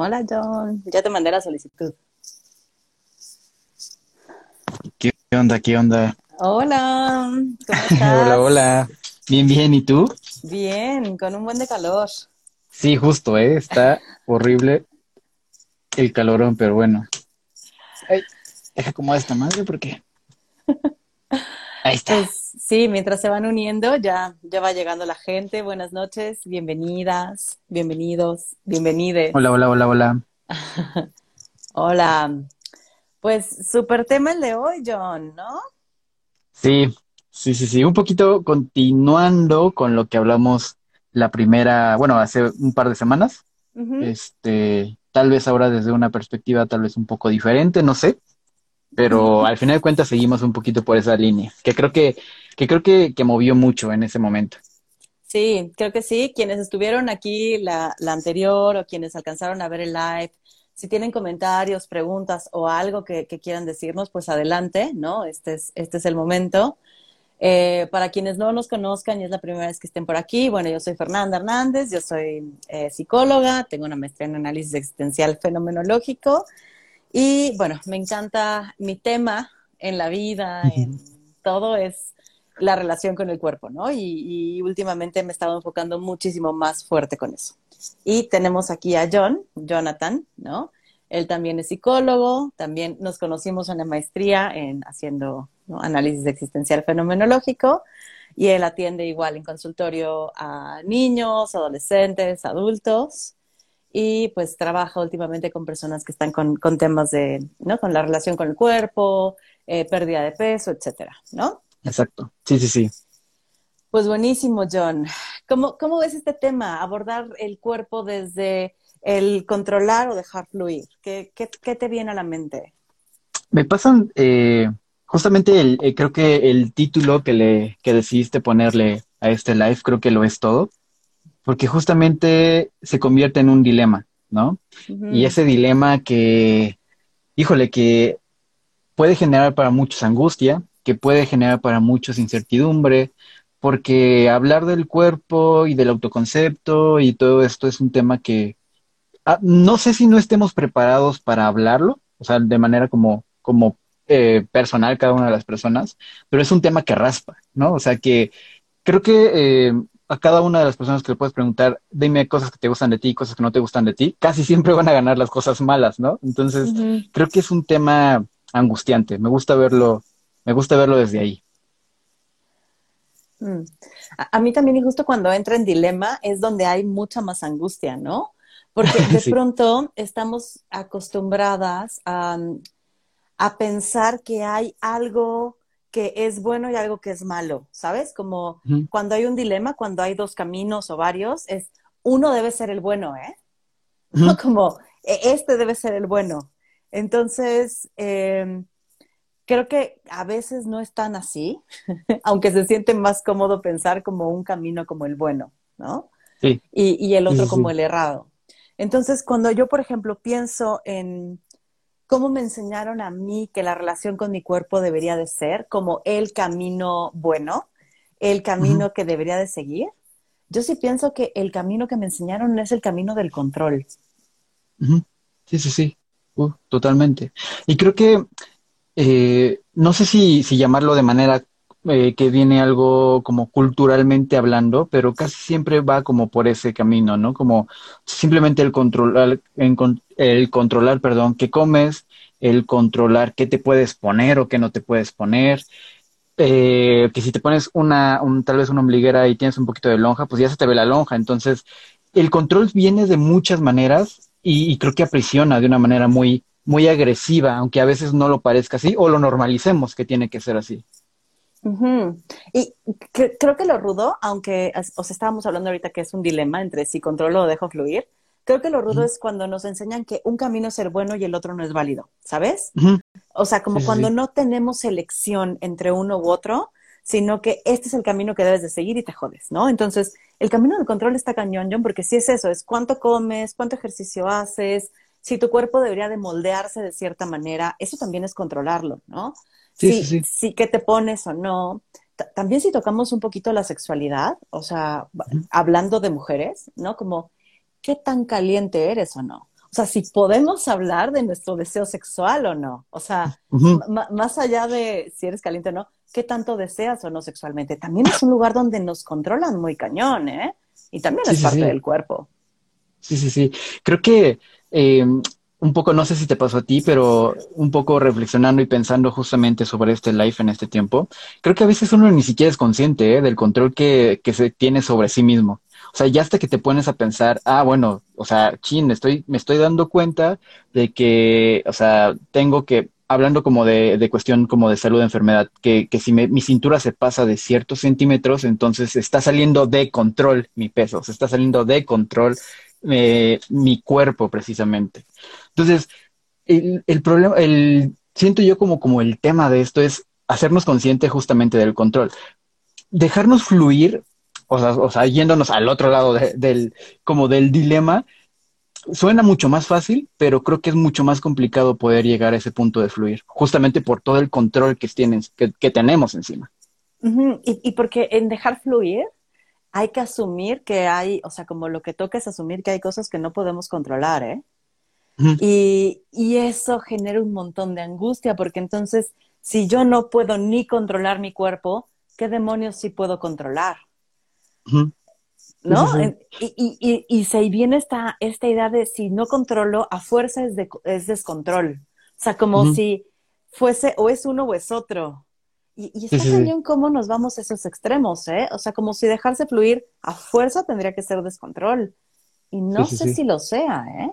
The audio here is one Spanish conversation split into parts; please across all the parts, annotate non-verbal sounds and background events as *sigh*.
Hola, John. Ya te mandé la solicitud. ¿Qué onda? ¿Qué onda? Hola, ¿cómo *laughs* estás? Hola, hola. Bien, bien. ¿Y tú? Bien, con un buen de calor. Sí, justo, ¿eh? Está horrible el calorón, pero bueno. Ay, deja como esta madre porque... *laughs* Ahí está. Pues sí, mientras se van uniendo, ya, ya va llegando la gente. Buenas noches, bienvenidas, bienvenidos, bienvenides. Hola, hola, hola, hola. *laughs* Hola. Pues súper tema el de hoy, John, ¿no? Sí, sí, sí, sí. Un poquito continuando con lo que hablamos la primera, bueno, hace un par de semanas. Este, tal vez ahora desde una perspectiva tal vez un poco diferente, no sé. Pero al final de cuentas seguimos un poquito por esa línea, que creo que, que creo que, que movió mucho en ese momento. Sí, creo que sí. Quienes estuvieron aquí la, la anterior o quienes alcanzaron a ver el live, si tienen comentarios, preguntas o algo que, que quieran decirnos, pues adelante, ¿no? Este es, este es el momento. Eh, para quienes no nos conozcan y es la primera vez que estén por aquí, bueno, yo soy Fernanda Hernández, yo soy eh, psicóloga, tengo una maestría en análisis existencial fenomenológico y bueno, me encanta mi tema en la vida, en todo es la relación con el cuerpo, ¿no? Y, últimamente me he estado enfocando muchísimo más fuerte con eso. Y tenemos aquí a John, Jonathan, ¿no? Él también es psicólogo, también nos conocimos en la maestría en haciendo ¿no? análisis existencial fenomenológico y él atiende igual en consultorio a niños, adolescentes, adultos y pues trabaja últimamente con personas que están con, con temas de, ¿no? Con la relación con el cuerpo, eh, pérdida de peso, etcétera, ¿no? Exacto. Sí, sí, sí. Pues buenísimo, John. ¿Cómo, ¿Cómo ves este tema? Abordar el cuerpo desde el controlar o dejar fluir. ¿Qué, qué, qué te viene a la mente? Me pasan eh, justamente el, eh, creo que el título que le que decidiste ponerle a este live, creo que lo es todo, porque justamente se convierte en un dilema, ¿no? Y ese dilema que, híjole, que puede generar para muchos angustia, que puede generar para muchos incertidumbre, porque hablar del cuerpo y del autoconcepto y todo esto es un tema que ah, no sé si no estemos preparados para hablarlo, o sea, de manera como, como eh, personal cada una de las personas, pero es un tema que raspa, ¿no? O sea, que creo que eh, a cada una de las personas que le puedes preguntar, dime cosas que te gustan de ti, cosas que no te gustan de ti, casi siempre van a ganar las cosas malas, ¿no? Entonces, creo que es un tema angustiante. Me gusta verlo, me gusta verlo desde ahí. Mm. A, a mí también, y justo cuando entra en dilema, es donde hay mucha más angustia, ¿no? Porque *laughs* de Sí. pronto estamos acostumbradas a, a pensar que hay algo que es bueno y algo que es malo, ¿sabes? Como cuando hay un dilema, cuando hay dos caminos o varios, es uno debe ser el bueno, ¿eh? ¿no? *laughs* Ujú. Como "E- este debe ser el bueno. Entonces, eh, creo que a veces no es tan así, *laughs* aunque se siente más cómodo pensar como un camino como el bueno, ¿no? Sí, Y, y el otro sí, como el errado. Entonces, cuando yo, por ejemplo, pienso en cómo me enseñaron a mí que la relación con mi cuerpo debería de ser, como el camino bueno, el camino que debería de seguir, yo sí pienso que el camino que me enseñaron es el camino del control. Sí, sí, sí. Uh, totalmente. Y creo que eh, no sé si, llamarlo de manera eh, que viene algo como culturalmente hablando, pero casi siempre va como por ese camino, ¿no? Como simplemente el controlar, el controlar, perdón, qué comes, el controlar qué te puedes poner o qué no te puedes poner. Eh, que si te pones una, un, tal vez una ombliguera y tienes un poquito de lonja, pues ya se te ve la lonja. Entonces, el control viene de muchas maneras y creo que aprisiona de una manera muy, muy agresiva, aunque a veces no lo parezca así o lo normalicemos que tiene que ser así. Y cre- creo que lo rudo, aunque as- o sea, estábamos hablando ahorita que es un dilema entre si controlo o dejo fluir, creo que lo rudo es cuando nos enseñan que un camino es el bueno y el otro no es válido, ¿sabes? O sea, como Sí, sí, cuando sí. no tenemos elección entre uno u otro, sino que este es el camino que debes de seguir y te jodes, ¿no? Entonces, el camino del control está cañón, John, porque si es eso, es cuánto comes, cuánto ejercicio haces, si tu cuerpo debería de moldearse de cierta manera, eso también es controlarlo, ¿no? Sí, Si, sí, sí. si qué te pones o no. Ta- También si tocamos un poquito la sexualidad, o sea, hablando de mujeres, ¿no? Como, ¿qué tan caliente eres o no? o sea, si podemos hablar de nuestro deseo sexual o no. O sea, más allá de si eres caliente o no, ¿qué tanto deseas o no sexualmente? También es un lugar donde nos controlan muy cañón, ¿eh? Y también es parte del cuerpo. Sí, sí, sí. Creo que eh, un poco, no sé si te pasó a ti, pero un poco reflexionando y pensando justamente sobre este live en este tiempo, creo que a veces uno ni siquiera es consciente ¿eh? del control que, que se tiene sobre sí mismo. O sea, ya hasta que te pones a pensar, ah, bueno, o sea, chin, estoy, me estoy dando cuenta de que, o sea, tengo que, hablando como de, de cuestión como de salud, enfermedad, que, que si mi cintura se pasa de ciertos centímetros, entonces está saliendo de control mi peso, se está saliendo de control eh, mi cuerpo precisamente. Entonces, el, problema, el, siento yo como, como el tema de esto es hacernos consciente justamente del control. Dejarnos fluir o sea, o sea, yéndonos al otro lado del, como del dilema, suena mucho más fácil, pero creo que es mucho más complicado poder llegar a ese punto de fluir, justamente por todo el control que, tienen, que, tenemos encima. y, y, porque en dejar fluir hay que asumir que hay, o sea, como lo que toca es asumir que hay cosas que no podemos controlar, ¿eh? y, y eso genera un montón de angustia, porque entonces, si yo no puedo ni controlar mi cuerpo, ¿qué demonios sí puedo controlar? ¿No? Y, y, y, se viene esta, esta idea de si no controlo, a fuerza es, de, es descontrol. O sea, como si fuese o es uno o es otro. Y, y está cañón cómo nos vamos a esos extremos, ¿eh? O sea, como si dejarse fluir a fuerza tendría que ser descontrol. Y no sé si lo sea, ¿eh?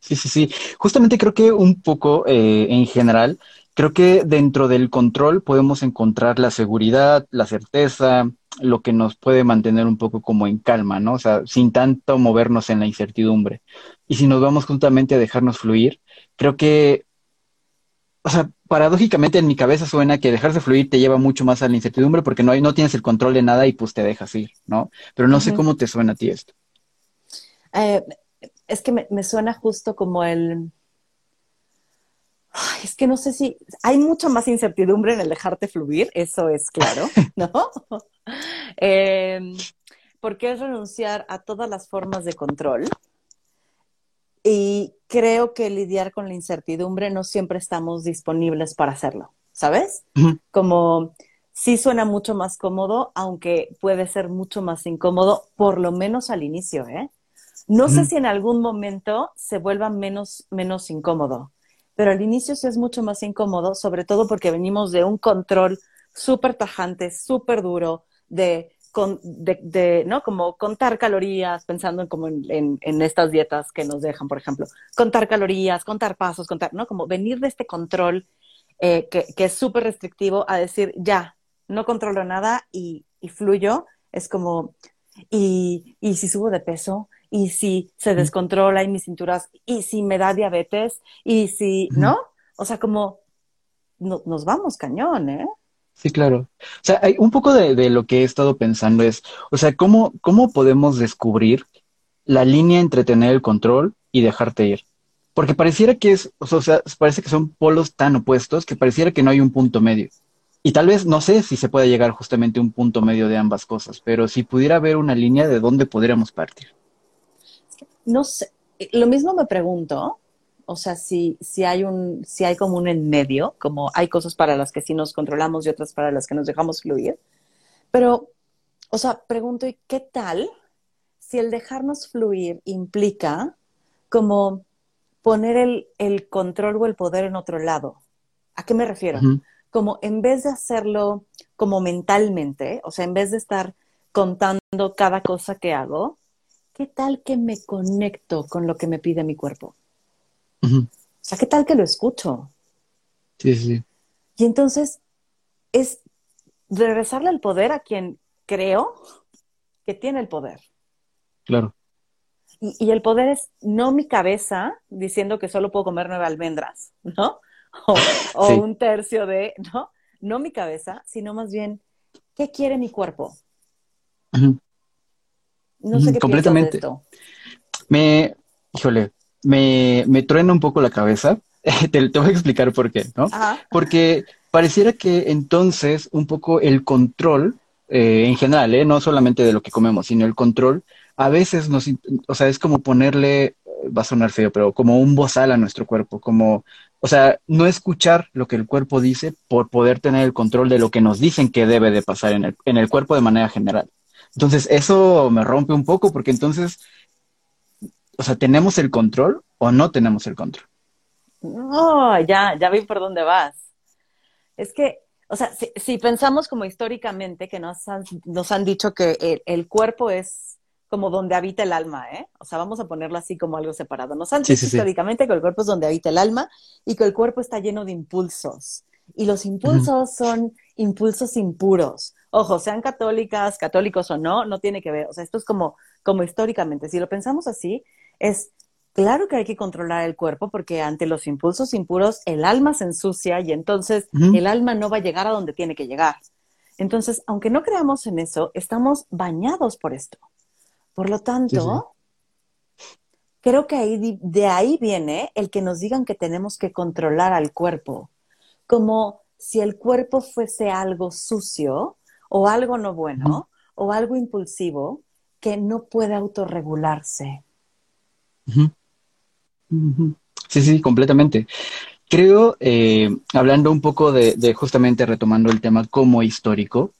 Sí, sí, sí. Justamente creo que un poco eh, en general, creo que dentro del control podemos encontrar la seguridad, la certeza, lo que nos puede mantener un poco como en calma, ¿no? O sea, sin tanto movernos en la incertidumbre. Y si nos vamos justamente a dejarnos fluir, creo que, o sea, paradójicamente en mi cabeza suena que dejarse fluir te lleva mucho más a la incertidumbre porque no, hay, no tienes el control de nada y pues te dejas ir, ¿no? Pero no sé cómo te suena a ti esto. Eh, es que me suena justo como el es que no sé si hay mucha más incertidumbre en el dejarte fluir, eso es claro, *laughs* ¿no? *laughs* Em, porque es renunciar a todas las formas de control. Y creo que lidiar con la incertidumbre no siempre estamos disponibles para hacerlo, ¿sabes? Como sí suena mucho más cómodo, aunque puede ser mucho más incómodo, por lo menos al inicio, ¿eh? No sé si en algún momento se vuelva menos, menos incómodo pero al inicio sí es mucho más incómodo, sobre todo porque venimos de un control súper tajante, súper duro, de, de, ¿no? Como contar calorías, pensando en como en, estas dietas que nos dejan, por ejemplo, contar calorías, contar pasos, contar, ¿no? Como venir de este control eh, que, es súper restrictivo a decir, ya, no controlo nada y, y fluyo, es como, y, y si subo de peso, y si se descontrola en mis cinturas, y si me da diabetes, y si, ¿no? O sea, como nos vamos cañón, ¿eh? Sí, claro. O sea, hay un poco de, de, lo que he estado pensando es, o sea, ¿cómo, ¿cómo podemos descubrir la línea entre tener el control y dejarte ir? Porque pareciera que es, o sea, parece que son polos tan opuestos que pareciera que no hay un punto medio. Y tal vez, no sé si se puede llegar justamente a un punto medio de ambas cosas, pero si pudiera haber una línea de dónde podríamos partir no sé, lo mismo me pregunto, o sea, si, si hay un, si hay como un en medio, como hay cosas para las que sí nos controlamos y otras para las que nos dejamos fluir. Pero, o sea, pregunto, ¿y qué tal si el dejarnos fluir implica como poner el, el control o el poder en otro lado? ¿A qué me refiero? Como en vez de hacerlo como mentalmente, o sea, en vez de estar contando cada cosa que hago, ¿qué tal que me conecto con lo que me pide mi cuerpo? O sea, ¿qué tal que lo escucho? Sí, sí. Y entonces es regresarle el poder a quien creo que tiene el poder. Claro. Y, el poder es no mi cabeza diciendo que solo puedo comer nueve almendras, ¿no? O, un tercio de, ¿no? No mi cabeza, sino más bien, ¿qué quiere mi cuerpo? No sé qué Completamente. De esto. Me, híjole, me, me truena un poco la cabeza. *laughs* te, voy a explicar por qué, ¿no? Porque pareciera que entonces un poco el control, eh, en general, ¿eh? no solamente de lo que comemos, sino el control, a veces nos, o sea, es como ponerle va a sonar feo, pero como un bozal a nuestro cuerpo, como, o sea, no escuchar lo que el cuerpo dice por poder tener el control de lo que nos dicen que debe de pasar en el, en el cuerpo de manera general. Entonces, eso me rompe un poco porque entonces, o sea, ¿tenemos el control o no tenemos el control? No, ya, ya vi por dónde vas. Es que, o sea, si, pensamos como históricamente, que nos han, nos han dicho que el, cuerpo es como donde habita el alma, ¿eh? O sea, vamos a ponerlo así como algo separado. Nos han dicho históricamente que el cuerpo es donde habita el alma y que el cuerpo está lleno de impulsos. Y los impulsos son impulsos impuros. Ojo, sean católicas, católicos o no, no tiene que ver. O sea, esto es como, como históricamente. Si lo pensamos así, es Claro que hay que controlar el cuerpo porque ante los impulsos impuros el alma se ensucia y entonces el alma no va a llegar a donde tiene que llegar. Entonces, aunque no creamos en eso, estamos bañados por esto. Por lo tanto, creo que ahí, de ahí viene el que nos digan que tenemos que controlar al cuerpo, como si el cuerpo fuese algo sucio o algo no bueno o algo impulsivo que no puede autorregularse. Sí, sí, completamente. Creo, eh, hablando un poco de, justamente retomando el tema como histórico,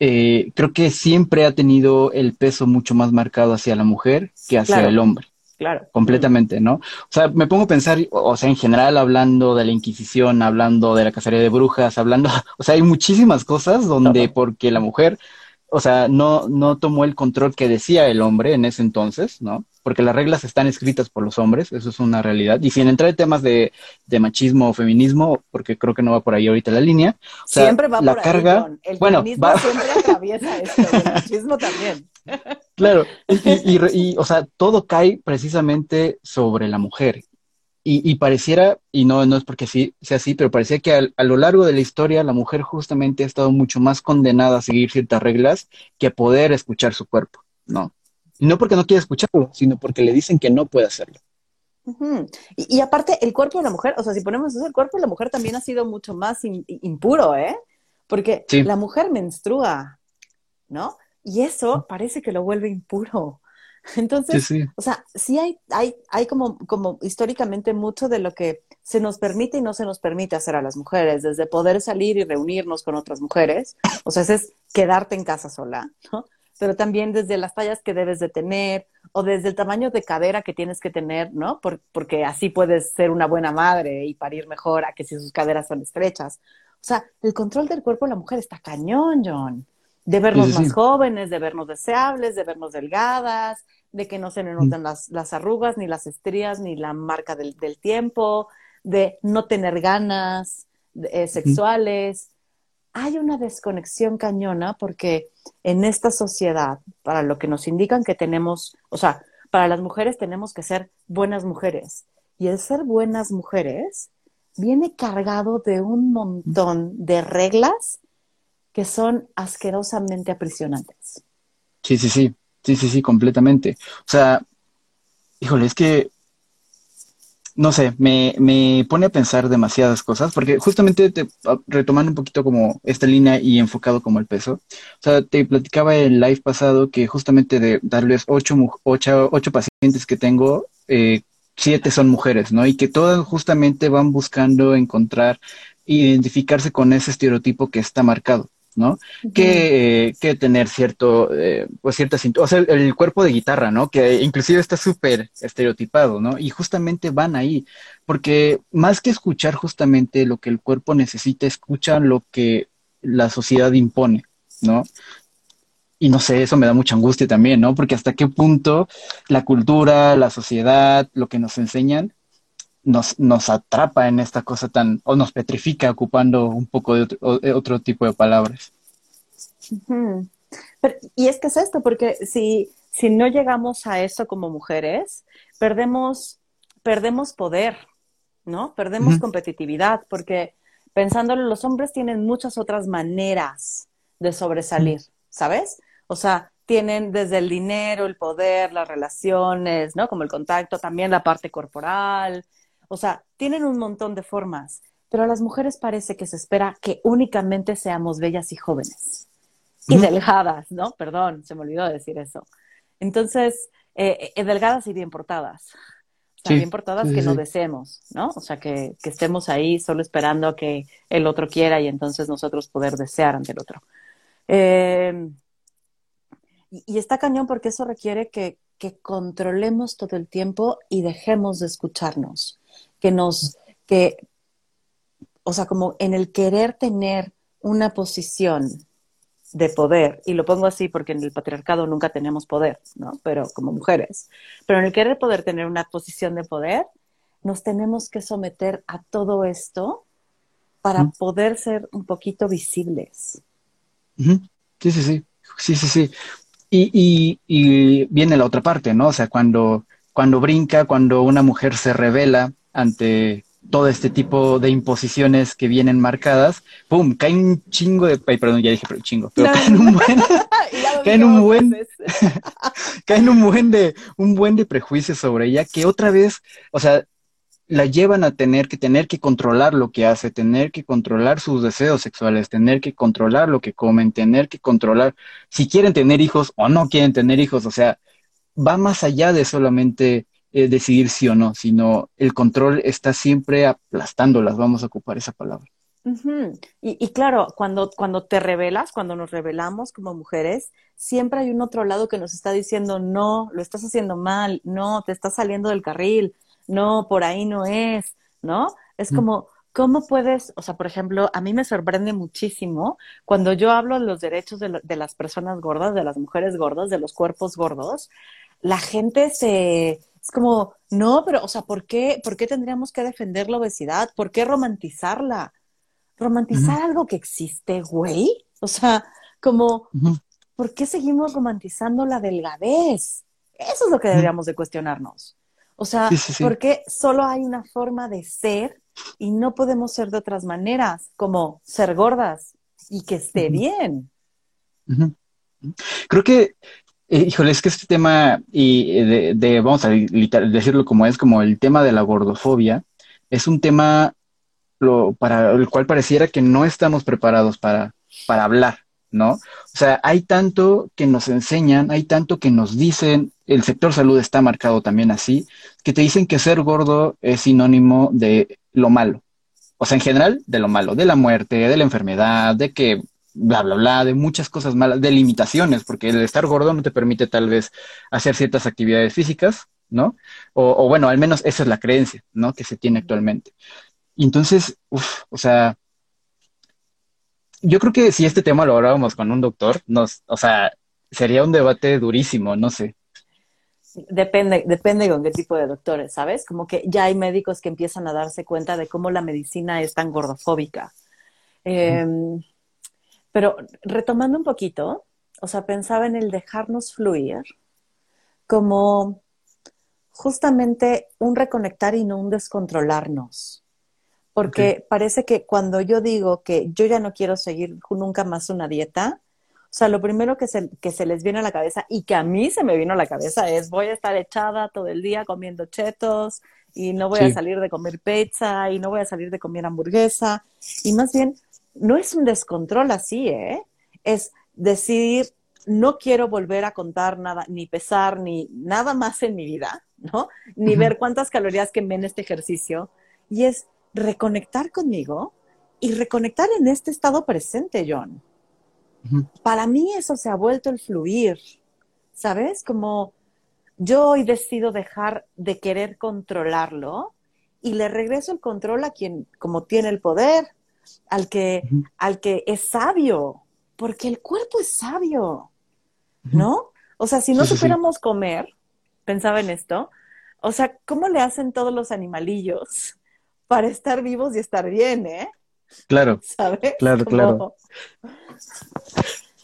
eh, creo que siempre ha tenido el peso mucho más marcado hacia la mujer que hacia el hombre. Claro. Completamente, ¿no? O sea, me pongo a pensar, o sea, en general hablando de la Inquisición, hablando de la cacería de brujas, hablando, *laughs* o sea, hay muchísimas cosas donde porque la mujer, o sea, no, no tomó el control que decía el hombre en ese entonces, ¿no? Porque las reglas están escritas por los hombres, eso es una realidad. Y sin entrar en temas de, machismo o feminismo, porque creo que no va por ahí ahorita la línea. siempre va la por carga, ahí, El feminismo siempre *laughs* atraviesa esto, el machismo también. Claro, y, o sea, todo cae precisamente sobre la mujer. Y, pareciera, y no, no es porque sí, sea así, pero parecía que a, lo largo de la historia la mujer justamente ha estado mucho más condenada a seguir ciertas reglas que a poder escuchar su cuerpo, ¿no? No porque no quiera escucharlo, sino porque le dicen que no puede hacerlo. y, aparte, el cuerpo de la mujer, o sea, si ponemos eso, el cuerpo de la mujer también ha sido mucho más impuro, ¿eh? Porque la mujer menstrua, ¿no? Y eso parece que lo vuelve impuro. *laughs* Entonces, o sea, sí hay, hay, hay como, como históricamente mucho de lo que se nos permite y no se nos permite hacer a las mujeres, desde poder salir y reunirnos con otras mujeres, o sea, ese es quedarte en casa sola, ¿no? Pero también desde las tallas que debes de tener o desde el tamaño de cadera que tienes que tener, ¿no? porque así puedes ser una buena madre y parir mejor a que si sus caderas son estrechas. O sea, el control del cuerpo de la mujer está cañón, John. De vernos más jóvenes, de vernos deseables, de vernos delgadas, de que no se nos noten las, las, arrugas, ni las estrías, ni la marca del, del tiempo, de no tener ganas eh, sexuales, hay una desconexión cañona porque en esta sociedad, para lo que nos indican que tenemos, o sea, para las mujeres tenemos que ser buenas mujeres. Y el ser buenas mujeres viene cargado de un montón de reglas que son asquerosamente aprisionantes. Sí, sí, sí, sí, sí, sí, completamente. O sea, híjole, es que no sé, me, me, pone a pensar demasiadas cosas, porque justamente te, retomando un poquito como esta línea y enfocado como el peso, o sea, te platicaba el live pasado que justamente de darles ocho, ocho, ocho pacientes que tengo, eh, siete son mujeres, ¿no? Y que todas justamente van buscando encontrar, identificarse con ese estereotipo que está marcado. ¿No? que, que, tener cierto, eh, pues cierta o sea, el, cuerpo de guitarra, ¿no? Que inclusive está súper estereotipado, ¿no? Y justamente van ahí, porque más que escuchar justamente lo que el cuerpo necesita, escuchan lo que la sociedad impone, ¿no? Y no sé, eso me da mucha angustia también, ¿no? Porque hasta qué punto la cultura, la sociedad, lo que nos enseñan, nos, nos atrapa en esta cosa tan, o nos petrifica ocupando un poco de otro, tipo de palabras. y es que es esto, porque si, si no llegamos a eso como mujeres, perdemos, perdemos poder, ¿no? Perdemos competitividad, porque pensándolo, los hombres tienen muchas otras maneras de sobresalir, ¿sabes? O sea, tienen desde el dinero, el poder, las relaciones, ¿no? Como el contacto, también la parte corporal, o sea, tienen un montón de formas, pero a las mujeres parece que se espera que únicamente seamos bellas y jóvenes. Y delgadas, ¿no? Perdón, se me olvidó decir eso. Entonces, eh, eh, delgadas y bien portadas. O también por todas que no deseemos, ¿no? O sea, que, que, estemos ahí solo esperando a que el otro quiera y entonces nosotros poder desear ante el otro. Eh, y, está cañón porque eso requiere que, que, controlemos todo el tiempo y dejemos de escucharnos, que nos, que, o sea, como en el querer tener una posición de poder, y lo pongo así porque en el patriarcado nunca tenemos poder, ¿no? Pero como mujeres, pero en el querer poder tener una posición de poder, nos tenemos que someter a todo esto para poder ser un poquito visibles. Sí, sí, sí, sí, sí, sí. Y, y, y, viene la otra parte, ¿no? O sea, cuando, cuando brinca, cuando una mujer se revela ante todo este tipo de imposiciones que vienen marcadas, ¡pum! Cae un chingo de... Ay, perdón, ya dije pero chingo, pero caen un buen... *laughs* caen un buen... *laughs* caen un buen de... un buen de prejuicios sobre ella que otra vez, o sea, la llevan a tener que tener que controlar lo que hace, tener que controlar sus deseos sexuales, tener que controlar lo que comen, tener que controlar si quieren tener hijos o no quieren tener hijos, o sea, va más allá de solamente eh, decidir sí o no, sino el control está siempre aplastándolas, vamos a ocupar esa palabra. y, claro, cuando, cuando te revelas, cuando nos revelamos como mujeres, siempre hay un otro lado que nos está diciendo, no, lo estás haciendo mal, no, te estás saliendo del carril, no, por ahí no es, ¿no? Es mm. como, ¿cómo puedes, o sea, por ejemplo, a mí me sorprende muchísimo cuando yo hablo de los derechos de, de las personas gordas, de las mujeres gordas, de los cuerpos gordos, la gente se, es como, no, pero, o sea, ¿por qué, ¿por qué tendríamos que defender la obesidad? ¿Por qué romantizarla? ¿Romantizar algo que existe, güey? O sea, como, ¿por qué seguimos romantizando la delgadez? Eso es lo que deberíamos de cuestionarnos. O sea, ¿por qué solo hay una forma de ser y no podemos ser de otras maneras, como ser gordas y que esté bien? Creo que eh, híjole, es que este tema, y eh, de, vamos a decirlo como es, como el tema de la gordofobia, es un tema lo, para el cual pareciera que no estamos preparados para, para hablar, ¿no? O sea, hay tanto que nos enseñan, hay tanto que nos dicen, el sector salud está marcado también así, que te dicen que ser gordo es sinónimo de lo malo. O sea, en general, de lo malo, de la muerte, de la enfermedad, de que bla, bla, bla, de muchas cosas malas, de limitaciones, porque el estar gordo no te permite tal vez hacer ciertas actividades físicas, ¿no? O, bueno, al menos esa es la creencia, ¿no? Que se tiene actualmente. Y entonces, uff, o sea, yo creo que si este tema lo hablábamos con un doctor, nos, o sea, sería un debate durísimo, no sé. Depende, depende con qué tipo de doctores, ¿sabes? Como que ya hay médicos que empiezan a darse cuenta de cómo la medicina es tan gordofóbica. Eh, pero retomando un poquito, o sea, pensaba en el dejarnos fluir como justamente un reconectar y no un descontrolarnos. Porque parece que cuando yo digo que yo ya no quiero seguir nunca más una dieta, o sea, lo primero que se, que se les viene a la cabeza y que a mí se me vino a la cabeza es voy a estar echada todo el día comiendo chetos y no voy a salir de comer pizza y no voy a salir de comer hamburguesa. Y más bien, no es un descontrol así, ¿eh? Es decir, no quiero volver a contar nada, ni pesar, ni nada más en mi vida, ¿no? Ni ver cuántas calorías quemé en este ejercicio. Y es reconectar conmigo y reconectar en este estado presente, John. Para mí eso se ha vuelto el fluir, ¿sabes? Como yo hoy decido dejar de querer controlarlo y le regreso el control a quien como tiene el poder, al que, al que es sabio, porque el cuerpo es sabio, ¿no? O sea, si no supiéramos comer, pensaba en esto, o sea, ¿cómo le hacen todos los animalillos *laughs* para estar vivos y estar bien, eh? Claro. *laughs* ¿Sabes? Claro, claro.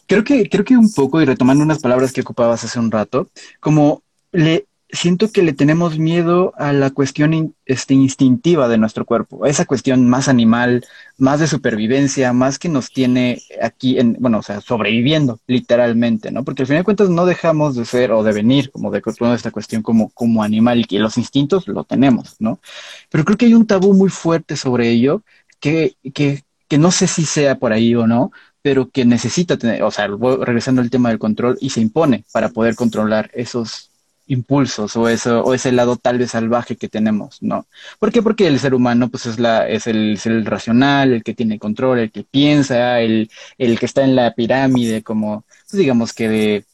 Creo que, creo que un poco, y retomando unas palabras que ocupabas hace un rato, como le, siento que le tenemos miedo a la cuestión este, instintiva de nuestro cuerpo, a esa cuestión más animal, más de supervivencia, más que nos tiene aquí, en, bueno, o sea, sobreviviendo literalmente, ¿no? Porque al final de cuentas no dejamos de ser o de venir como de toda esta cuestión como, como animal y los instintos lo tenemos, ¿no? Pero creo que hay un tabú muy fuerte sobre ello que, que, que no sé si sea por ahí o no, pero que necesita tener, o sea, regresando al tema del control y se impone para poder controlar esos impulsos o eso, o ese lado tal vez salvaje que tenemos, ¿no? ¿Por qué? Porque el ser humano, pues, es la, es el, el racional, el que tiene control, el que piensa, el, el que está en la pirámide, como, pues, digamos que de,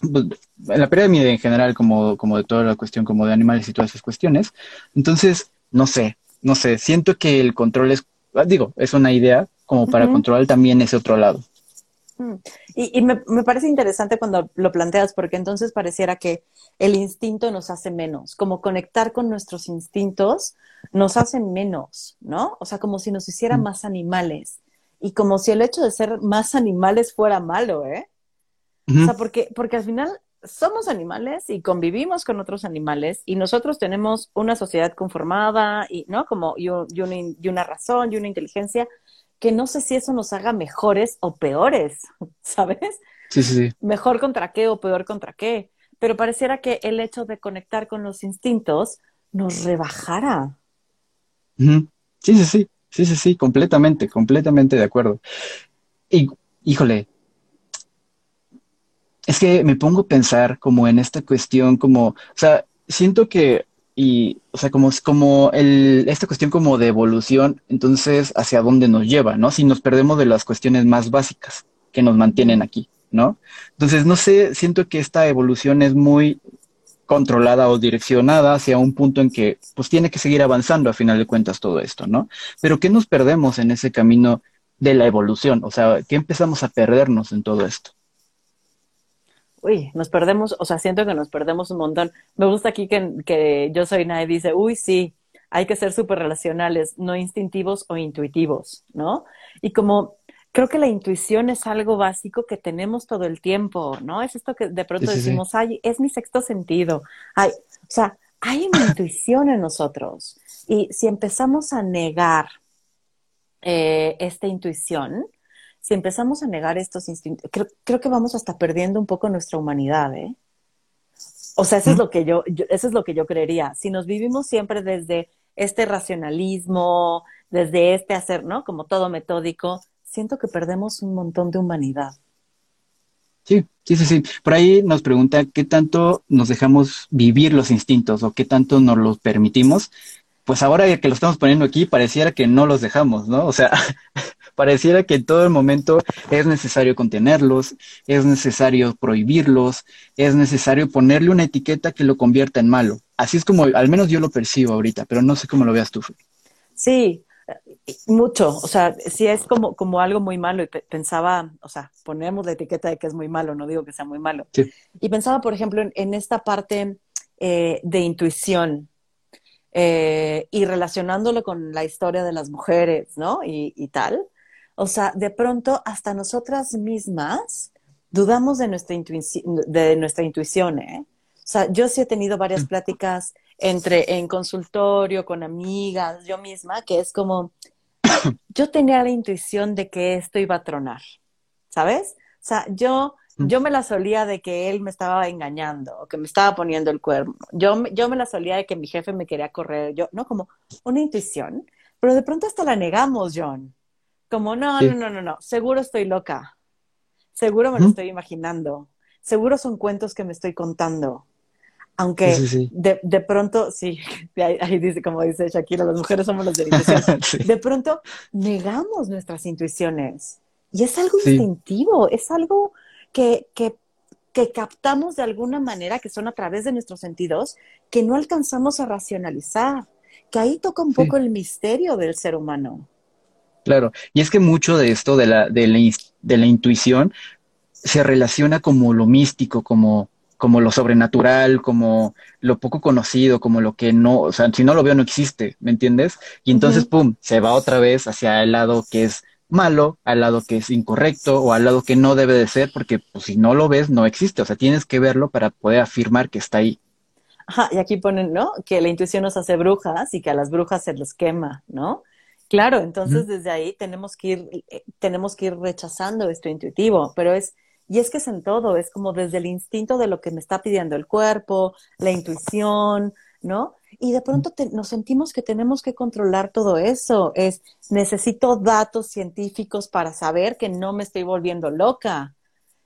pues, en la pirámide en general, como, como de toda la cuestión, como de animales y todas esas cuestiones. Entonces, no sé, no sé, siento que el control es, digo, es una idea como para controlar también ese otro lado. Mm. Y, me, parece interesante cuando lo planteas, porque entonces pareciera que el instinto nos hace menos, como conectar con nuestros instintos nos hace menos, ¿no? O sea, como si nos hiciera mm. más animales. Y como si el hecho de ser más animales fuera malo, ¿eh? O sea, porque, porque al final somos animales y convivimos con otros animales y nosotros tenemos una sociedad conformada y, ¿no? Como, y, y una razón y una inteligencia que no sé si eso nos haga mejores o peores, *laughs* ¿sabes? Sí, sí, sí. Mejor contra qué o peor contra qué. Pero pareciera que el hecho de conectar con los instintos nos rebajara. Sí, sí, sí. Sí, sí, sí, completamente, completamente de acuerdo. Y, híjole, es que me pongo a pensar como en esta cuestión, como, o sea, siento que y, o sea, como, como el, esta cuestión como de evolución, entonces, ¿hacia dónde nos lleva, no? Si nos perdemos de las cuestiones más básicas que nos mantienen aquí, ¿no? Entonces, no sé, siento que esta evolución es muy controlada o direccionada hacia un punto en que, pues, tiene que seguir avanzando a final de cuentas todo esto, ¿no? Pero ¿qué nos perdemos en ese camino de la evolución? O sea, ¿qué empezamos a perdernos en todo esto? Uy, nos perdemos, o sea, siento que nos perdemos un montón. Me gusta aquí que, que yo soy nadie dice, uy, sí, hay que ser súper relacionales, no instintivos o intuitivos, ¿no? Y como creo que la intuición es algo básico que tenemos todo el tiempo, ¿no? Es esto que de pronto decimos, ay, es mi sexto sentido. Ay, o sea, hay una intuición en nosotros. Y si empezamos a negar eh, esta intuición, si empezamos a negar estos instintos, creo, que vamos hasta perdiendo un poco nuestra humanidad, ¿eh? O sea, eso es lo que yo, eso es lo que yo creería. Si nos vivimos siempre desde este racionalismo, desde este hacer, ¿no? Como todo metódico, siento que perdemos un montón de humanidad. Sí, sí, sí, sí. Por ahí nos pregunta qué tanto nos dejamos vivir los instintos o qué tanto nos los permitimos. Pues ahora que lo estamos poniendo aquí, pareciera que no los dejamos, ¿no? O sea, *laughs* Pareciera que en todo el momento es necesario contenerlos, es necesario prohibirlos, es necesario ponerle una etiqueta que lo convierta en malo. Así es como, al menos yo lo percibo ahorita, pero no sé cómo lo veas tú. Sí, mucho, o sea, sí es como, como algo muy malo y pensaba, o sea, ponemos la etiqueta de que es muy malo, no digo que sea muy malo. Y pensaba, por ejemplo, en, esta parte eh, de intuición, eh, y relacionándolo con la historia de las mujeres, ¿no? y, tal. O sea, de pronto hasta nosotras mismas dudamos de nuestra, intuición, de nuestra intuición, ¿eh? O sea, yo sí he tenido varias mm. pláticas entre en consultorio con amigas, yo misma, que es como, *coughs* yo tenía la intuición de que esto iba a tronar, ¿sabes? O sea, yo, mm. yo me la solía de que él me estaba engañando o que me estaba poniendo el cuerno. Yo, yo me la solía de que mi jefe me quería correr, yo, ¿no? Como una intuición, pero de pronto hasta la negamos, John. Como, no, no, no, no, no, seguro estoy loca. Seguro me lo estoy imaginando. Seguro son cuentos que me estoy contando. Aunque De, de, pronto, sí, *laughs* ahí, dice, como dice Shakira, las mujeres somos los de *laughs* De pronto negamos nuestras intuiciones. Y es algo instintivo, es algo que, que, que captamos de alguna manera, que son a través de nuestros sentidos, que no alcanzamos a racionalizar. Que ahí toca un poco el misterio del ser humano. Claro, y es que mucho de esto, de la, de la, de la intuición, se relaciona como lo místico, como, como lo sobrenatural, como lo poco conocido, como lo que no, o sea, si no lo veo no existe, ¿me entiendes? Y entonces, pum, se va otra vez hacia el lado que es malo, al lado que es incorrecto o al lado que no debe de ser, porque pues, si no lo ves, no existe, o sea, tienes que verlo para poder afirmar que está ahí. Ajá, y aquí ponen, ¿no? Que la intuición nos hace brujas y que a las brujas se les quema, ¿no? Claro, entonces desde ahí tenemos que ir, eh, tenemos que ir rechazando esto intuitivo, pero es, y es que es en todo, es como desde el instinto de lo que me está pidiendo el cuerpo, la intuición, ¿no? Y de pronto nos sentimos que tenemos que controlar todo eso. Es, necesito datos científicos para saber que no me estoy volviendo loca.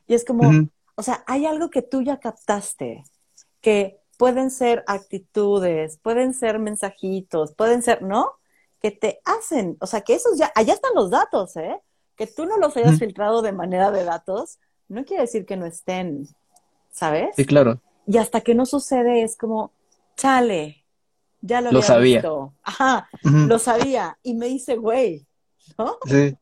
Y es como, o sea, hay algo que tú ya captaste, que pueden ser actitudes, pueden ser mensajitos, pueden ser, ¿no? Que te hacen, o sea, que esos ya, allá están los datos, ¿eh? Que tú no los hayas filtrado de manera de datos, no quiere decir que no estén, ¿sabes? Sí, claro. Y hasta que no sucede es como, chale, ya lo, lo había sabía. visto. Ajá, lo sabía. Y me dice, güey, ¿no? Sí.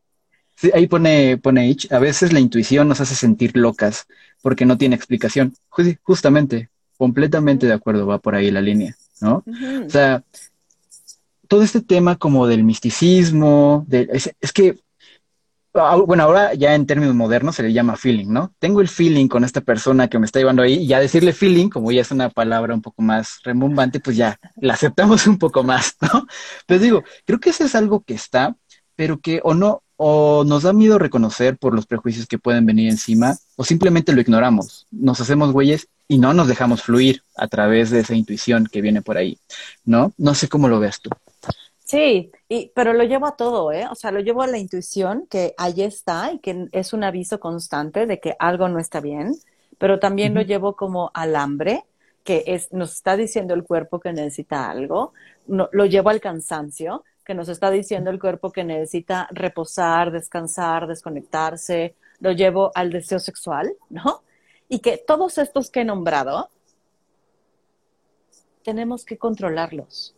Sí, ahí pone, pone H. A veces la intuición nos hace sentir locas porque no tiene explicación. Justamente, completamente de acuerdo, va por ahí la línea, ¿no? O sea, todo este tema como del misticismo, de, es, es, que, bueno, ahora ya en términos modernos se le llama feeling, ¿no? Tengo el feeling con esta persona que me está llevando ahí y ya decirle feeling, como ya es una palabra un poco más rembombante, pues ya la aceptamos un poco más, ¿no? Pero digo, creo que eso es algo que está, pero que o no, o nos da miedo reconocer por los prejuicios que pueden venir encima, o simplemente lo ignoramos, nos hacemos güeyes y no nos dejamos fluir a través de esa intuición que viene por ahí, ¿no? No sé cómo lo ves tú. Sí, y, pero lo llevo a todo, ¿eh? O sea, lo llevo a la intuición que ahí está y que es un aviso constante de que algo no está bien, pero también uh -huh. lo llevo como al hambre, que es, nos está diciendo el cuerpo que necesita algo, no, lo llevo al cansancio, que nos está diciendo el cuerpo que necesita reposar, descansar, desconectarse, lo llevo al deseo sexual, ¿no? Y que todos estos que he nombrado, tenemos que controlarlos.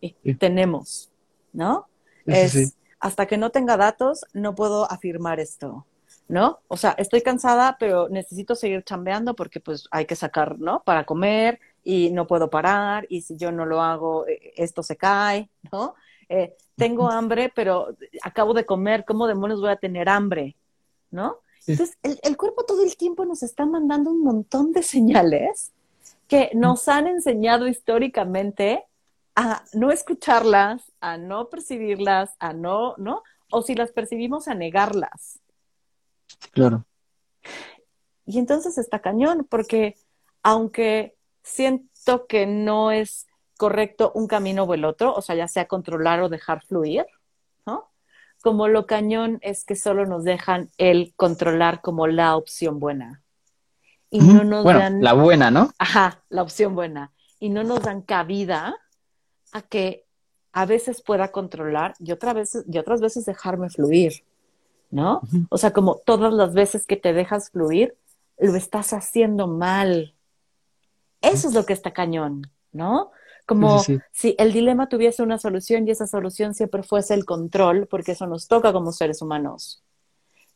Y sí. tenemos, ¿no? Es, sí. hasta que no tenga datos, no puedo afirmar esto, ¿no? O sea, estoy cansada, pero necesito seguir chambeando porque pues hay que sacar, ¿no? Para comer y no puedo parar y si yo no lo hago, esto se cae, ¿no? Eh, tengo hambre, pero acabo de comer, ¿cómo demonios voy a tener hambre? ¿No? Entonces, el, el, cuerpo todo el tiempo nos está mandando un montón de *laughs* señales que nos han enseñado históricamente a no escucharlas, a no percibirlas, a no, ¿no? O si las percibimos, a negarlas. Claro. Y entonces está cañón, porque aunque siento que no es correcto un camino o el otro, o sea, ya sea controlar o dejar fluir, ¿no? Como lo cañón es que solo nos dejan el controlar como la opción buena. Y no nos bueno, dan. La buena, ¿no? Ajá, la opción buena. Y no nos dan cabida a que a veces pueda controlar y, otra vez, y otras veces dejarme fluir, ¿no? Uh -huh. O sea, como todas las veces que te dejas fluir, lo estás haciendo mal. Eso es lo que está cañón, ¿no? Como sí, sí, sí. si el dilema tuviese una solución y esa solución siempre fuese el control, porque eso nos toca como seres humanos.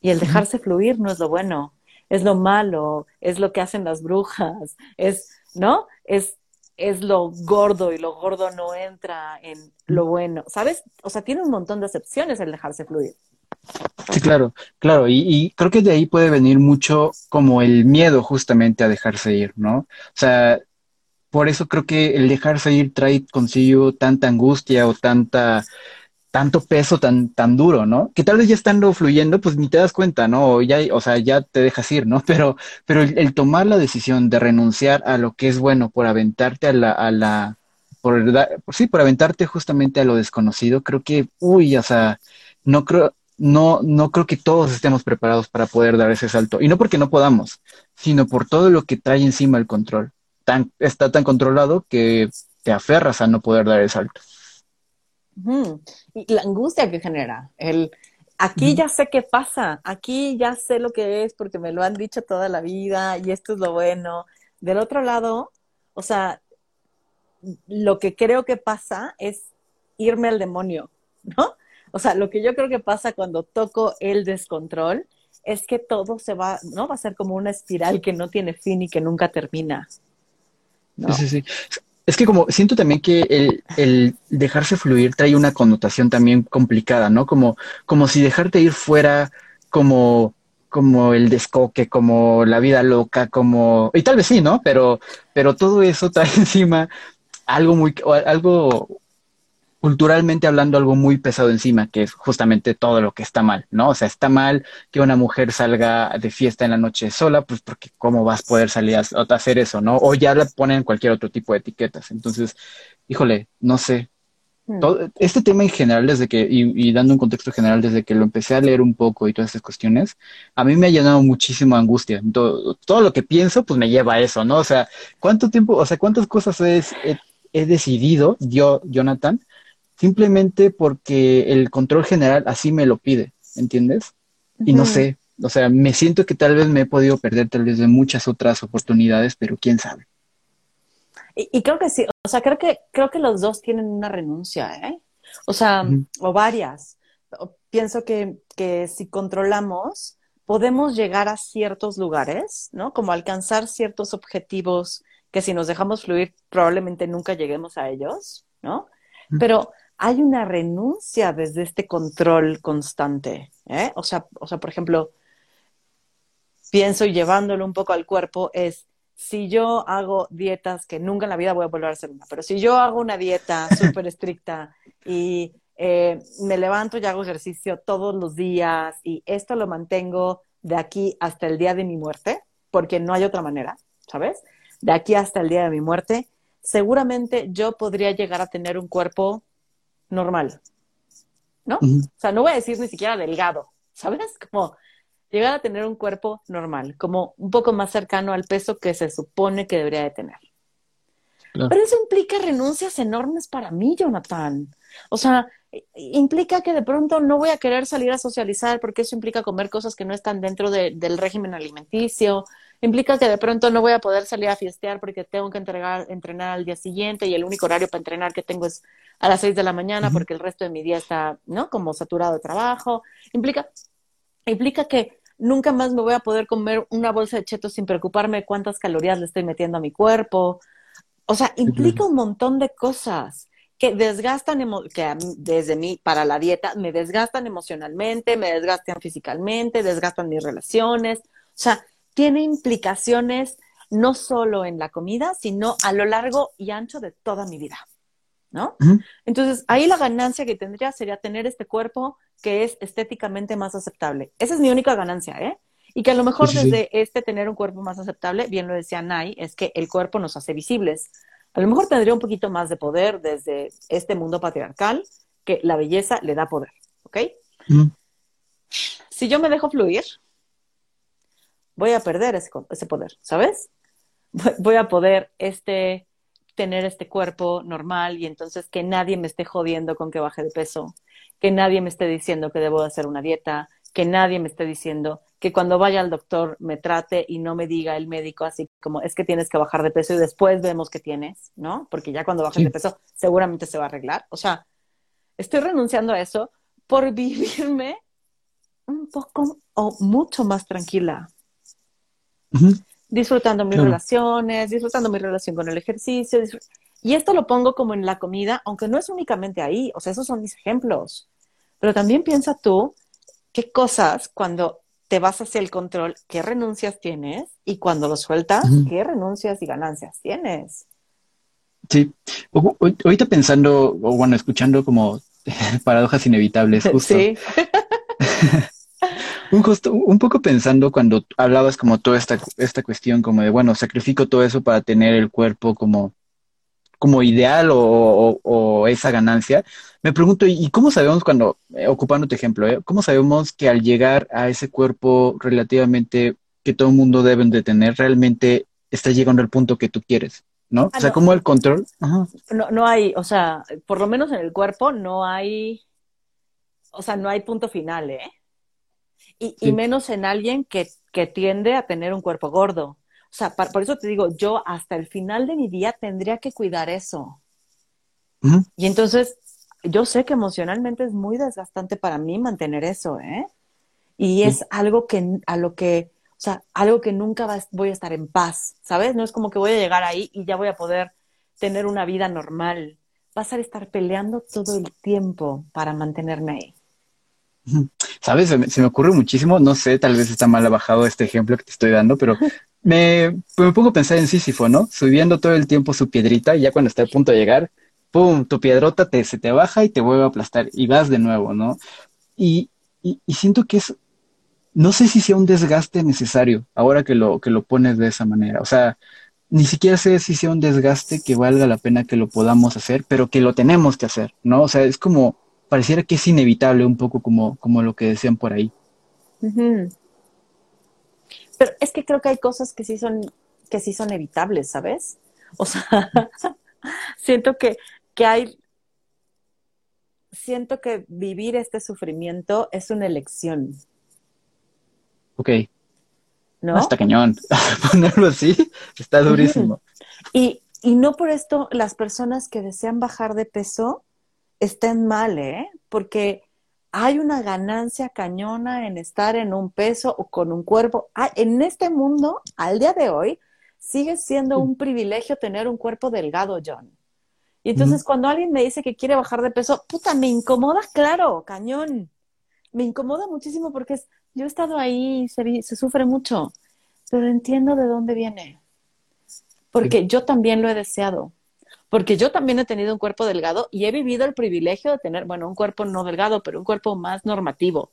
Y el dejarse fluir no es lo bueno, es lo malo, es lo que hacen las brujas, es, ¿no? Es, es lo gordo y lo gordo no entra en lo bueno, ¿sabes? O sea, tiene un montón de excepciones el dejarse fluir. Sí, claro, claro, y, y, creo que de ahí puede venir mucho como el miedo justamente a dejarse ir, ¿no? O sea, por eso creo que el dejarse ir trae consigo tanta angustia o tanta tanto peso tan tan duro, ¿no? Que tal vez ya estando fluyendo, pues ni te das cuenta, ¿no? O ya, o sea, ya te dejas ir, ¿no? *laughs* Pero, pero el, tomar la decisión de renunciar a lo que es bueno por aventarte a la, a la, por, por sí, por aventarte justamente a lo desconocido, creo que, uy, o sea, no creo, no, no creo que todos estemos preparados para poder dar ese salto. Y no porque no podamos, sino por todo lo que trae encima el control. Tan, está tan controlado que te aferras a no poder dar el salto. Y la angustia que genera, el aquí ya sé qué pasa, aquí ya sé lo que es porque me lo han dicho toda la vida y esto es lo bueno. Del otro lado, o sea, lo que creo que pasa es irme al demonio, ¿no? O sea, lo que yo creo que pasa cuando toco el descontrol es que todo se va, ¿no? Va a ser como una espiral que no tiene fin y que nunca termina. Sí, sí. Es que como siento también que el, el, dejarse fluir trae una connotación también complicada, ¿no? Como, como si dejarte ir fuera como, como el descoque, como la vida loca, como, y tal vez sí, ¿no? Pero, pero todo eso trae *laughs* encima algo muy, algo, culturalmente hablando algo muy pesado encima, que es justamente todo lo que está mal, ¿no? O sea, está mal que una mujer salga de fiesta en la noche sola, pues porque cómo vas a poder salir a, hacer eso, ¿no? O ya le ponen cualquier otro tipo de etiquetas. Entonces, híjole, no sé, Hmm. este tema en general, desde que, y, dando un contexto general, desde que lo empecé a leer un poco y todas esas cuestiones, a mí me ha llenado muchísimo angustia. Todo, todo, lo que pienso, pues me lleva a eso, ¿no? O sea, ¿cuánto tiempo, o sea, cuántas cosas he, he decidido yo, Jonathan, simplemente porque el control general así me lo pide, ¿entiendes? Y no sé, o sea, me siento que tal vez me he podido perder tal vez de muchas otras oportunidades, pero quién sabe. Y, creo que sí, o sea, creo que, creo que los dos tienen una renuncia, ¿eh? O sea, o varias. Pienso que, que si controlamos, podemos llegar a ciertos lugares, ¿no? Como alcanzar ciertos objetivos que si nos dejamos fluir probablemente nunca lleguemos a ellos, ¿no? Pero hay una renuncia desde este control constante, ¿eh? O sea, o sea, por ejemplo, pienso y llevándolo un poco al cuerpo es si yo hago dietas, que nunca en la vida voy a volver a hacer una, pero si yo hago una dieta *laughs* súper estricta y eh, me levanto y hago ejercicio todos los días y esto lo mantengo de aquí hasta el día de mi muerte, porque no hay otra manera, ¿sabes? De aquí hasta el día de mi muerte, seguramente yo podría llegar a tener un cuerpo normal, ¿no? O sea, no voy a decir ni siquiera delgado, ¿sabes? Como llegar a tener un cuerpo normal, como un poco más cercano al peso que se supone que debería de tener. Pero eso implica renuncias enormes para mí, Jonathan. O sea, implica que de pronto no voy a querer salir a socializar porque eso implica comer cosas que no están dentro del régimen alimenticio. Implica que de pronto no voy a poder salir a fiestear porque tengo que entregar, entrenar al día siguiente y el único horario para entrenar que tengo es a las seis de la mañana porque el resto de mi día está, ¿no? Como saturado de trabajo. Implica, implica que nunca más me voy a poder comer una bolsa de chetos sin preocuparme cuántas calorías le estoy metiendo a mi cuerpo. O sea, implica un montón de cosas que desgastan, que desde mí para la dieta, me desgastan emocionalmente, me desgastan físicamente, desgastan mis relaciones. O sea, tiene implicaciones no solo en la comida, sino a lo largo y ancho de toda mi vida. ¿no? Entonces, ahí la ganancia que tendría sería tener este cuerpo que es estéticamente más aceptable. Esa es mi única ganancia, ¿eh? Y que a lo mejor desde este tener un cuerpo más aceptable, bien lo decía Nay, es que el cuerpo nos hace visibles. A lo mejor tendría un poquito más de poder desde este mundo patriarcal, que la belleza le da poder, ¿ok? Si yo me dejo fluir, voy a perder ese, ese poder, ¿sabes? Voy a poder este tener este cuerpo normal y entonces que nadie me esté jodiendo con que baje de peso, que nadie me esté diciendo que debo de hacer una dieta, que nadie me esté diciendo que cuando vaya al doctor me trate y no me diga el médico así como es que tienes que bajar de peso y después vemos que tienes, ¿no? Porque ya cuando bajes de peso seguramente se va a arreglar. O sea, estoy renunciando a eso por vivirme un poco o mucho más tranquila disfrutando mis relaciones, disfrutando mi relación con el ejercicio. Y esto lo pongo como en la comida, aunque no es únicamente ahí, o sea, esos son mis ejemplos. Pero también piensa tú qué cosas cuando te vas hacia el control, qué renuncias tienes y cuando lo sueltas, qué renuncias y ganancias tienes. Sí, ahorita pensando, o bueno, escuchando como *laughs* paradojas inevitables, justo. Sí. *laughs* Un, justo, un poco pensando cuando hablabas como toda esta, esta cuestión como de, bueno, sacrifico todo eso para tener el cuerpo como, como ideal o, esa ganancia, me pregunto, ¿y cómo sabemos cuando, eh, ocupando tu ejemplo, eh, cómo sabemos que al llegar a ese cuerpo relativamente que todo el mundo debe de tener, realmente está llegando al punto que tú quieres? ¿No? o sea, ah, como el control. No, no hay, o sea, por lo menos en el cuerpo no hay, o sea, no hay punto final, ¿eh? Y, menos en alguien que, que, tiende a tener un cuerpo gordo. O sea, por eso te digo, yo hasta el final de mi día tendría que cuidar eso. Y entonces, yo sé que emocionalmente es muy desgastante para mí mantener eso, ¿eh? Y es algo que, a lo que, o sea, algo que nunca voy a estar en paz, ¿sabes? No es como que voy a llegar ahí y ya voy a poder tener una vida normal. Vas a estar peleando todo el tiempo para mantenerme ahí. ¿Sabes? Se me, ocurre muchísimo, no sé, tal vez está mal bajado este ejemplo que te estoy dando, pero *laughs* me, me pongo a pensar en Sísifo, ¿no? Subiendo todo el tiempo su piedrita y ya cuando está a punto de llegar, ¡pum! Tu piedrota te, se te baja y te vuelve a aplastar y vas de nuevo, ¿no? Y, y, siento que es, no sé si sea un desgaste necesario ahora que lo, que lo pones de esa manera. O sea, ni siquiera sé si sea un desgaste que valga la pena que lo podamos hacer, pero que lo tenemos que hacer, ¿no? O sea, es como, pareciera que es inevitable un poco como, como lo que decían por ahí. Pero es que creo que hay cosas que sí son, que sí son evitables, ¿sabes? O sea, *laughs* siento que, que hay, siento que vivir este sufrimiento es una elección. Ok. ¿No? Está cañón. *laughs* Ponerlo así está durísimo. y, y no por esto las personas que desean bajar de peso estén mal, ¿eh? Porque hay una ganancia cañona en estar en un peso o con un cuerpo. Ah, en este mundo, al día de hoy, sigue siendo un privilegio tener un cuerpo delgado, John. Y entonces cuando alguien me dice que quiere bajar de peso, puta, me incomoda, claro, cañón. Me incomoda muchísimo porque es, yo he estado ahí, se, se sufre mucho, pero entiendo de dónde viene. Porque yo también lo he deseado. Porque yo también he tenido un cuerpo delgado y he vivido el privilegio de tener, bueno, un cuerpo no delgado, pero un cuerpo más normativo.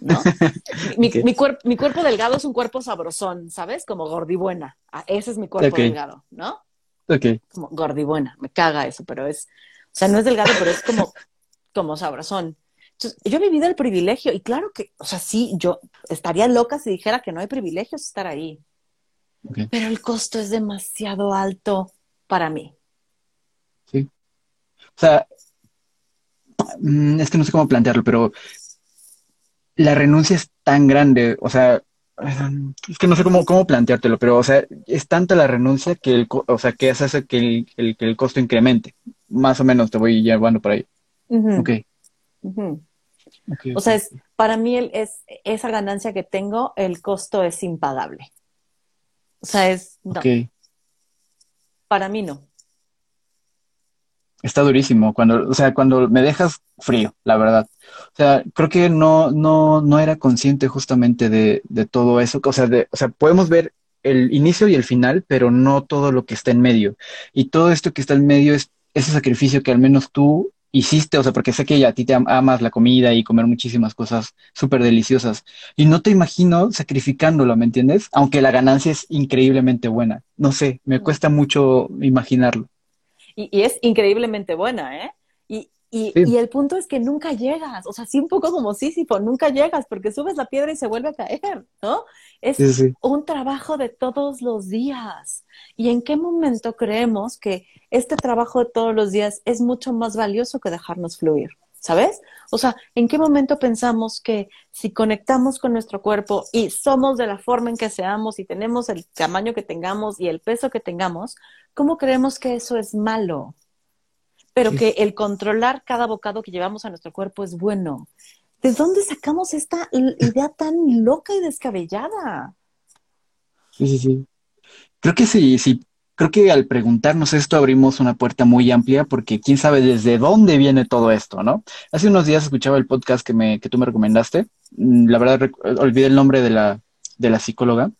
¿no? *laughs* mi, mi, cuerpo delgado es un cuerpo sabrosón, ¿sabes? Como gordibuena. Ah, ese es mi cuerpo delgado, ¿no? Ok. Como gordibuena. Me caga eso, pero es, o sea, no es delgado, pero es como, como sabrosón. Entonces, yo he vivido el privilegio y claro que, o sea, sí, yo estaría loca si dijera que no hay privilegios estar ahí. Pero el costo es demasiado alto para mí. O sea, mm, es que no sé cómo plantearlo, pero la renuncia es tan grande, o sea, es que no sé cómo, cómo planteártelo, pero, o sea, es tanta la renuncia que el, o sea, que hace que el, el, que el costo incremente. Más o menos te voy llevando por ahí. okay. o sea, es, para mí el, es, esa ganancia que tengo, el costo es impagable. O sea, es... No. Para mí no. Está durísimo. Cuando, o sea, cuando me dejas frío, la verdad. O sea, creo que no, no, no era consciente justamente de, de todo eso. O sea, de, o sea, podemos ver el inicio y el final, pero no todo lo que está en medio. Y todo esto que está en medio es ese sacrificio que al menos tú hiciste, o sea, porque sé que a ti te amas la comida y comer muchísimas cosas súper deliciosas. Y no te imagino sacrificándolo, ¿me entiendes? Aunque la ganancia es increíblemente buena. No sé, me cuesta mucho imaginarlo. Y, y es increíblemente buena, ¿eh? Y, y, y, el punto es que nunca llegas, o sea, sí un poco como Sísifo, nunca llegas porque subes la piedra y se vuelve a caer, ¿no? Es un trabajo de todos los días. ¿Y en qué momento creemos que este trabajo de todos los días es mucho más valioso que dejarnos fluir? ¿Sabes? O sea, ¿en qué momento pensamos que si conectamos con nuestro cuerpo y somos de la forma en que seamos y tenemos el tamaño que tengamos y el peso que tengamos, ¿cómo creemos que eso es malo? pero que el controlar cada bocado que llevamos a nuestro cuerpo es bueno. ¿De dónde sacamos esta idea tan loca y descabellada? Sí, sí, sí. Creo que sí, sí. Creo que al preguntarnos esto abrimos una puerta muy amplia porque quién sabe desde dónde viene todo esto, ¿no? Hace unos días escuchaba el podcast que, me, que tú me recomendaste. Mm, la verdad, olvidé el nombre de la, de la psicóloga,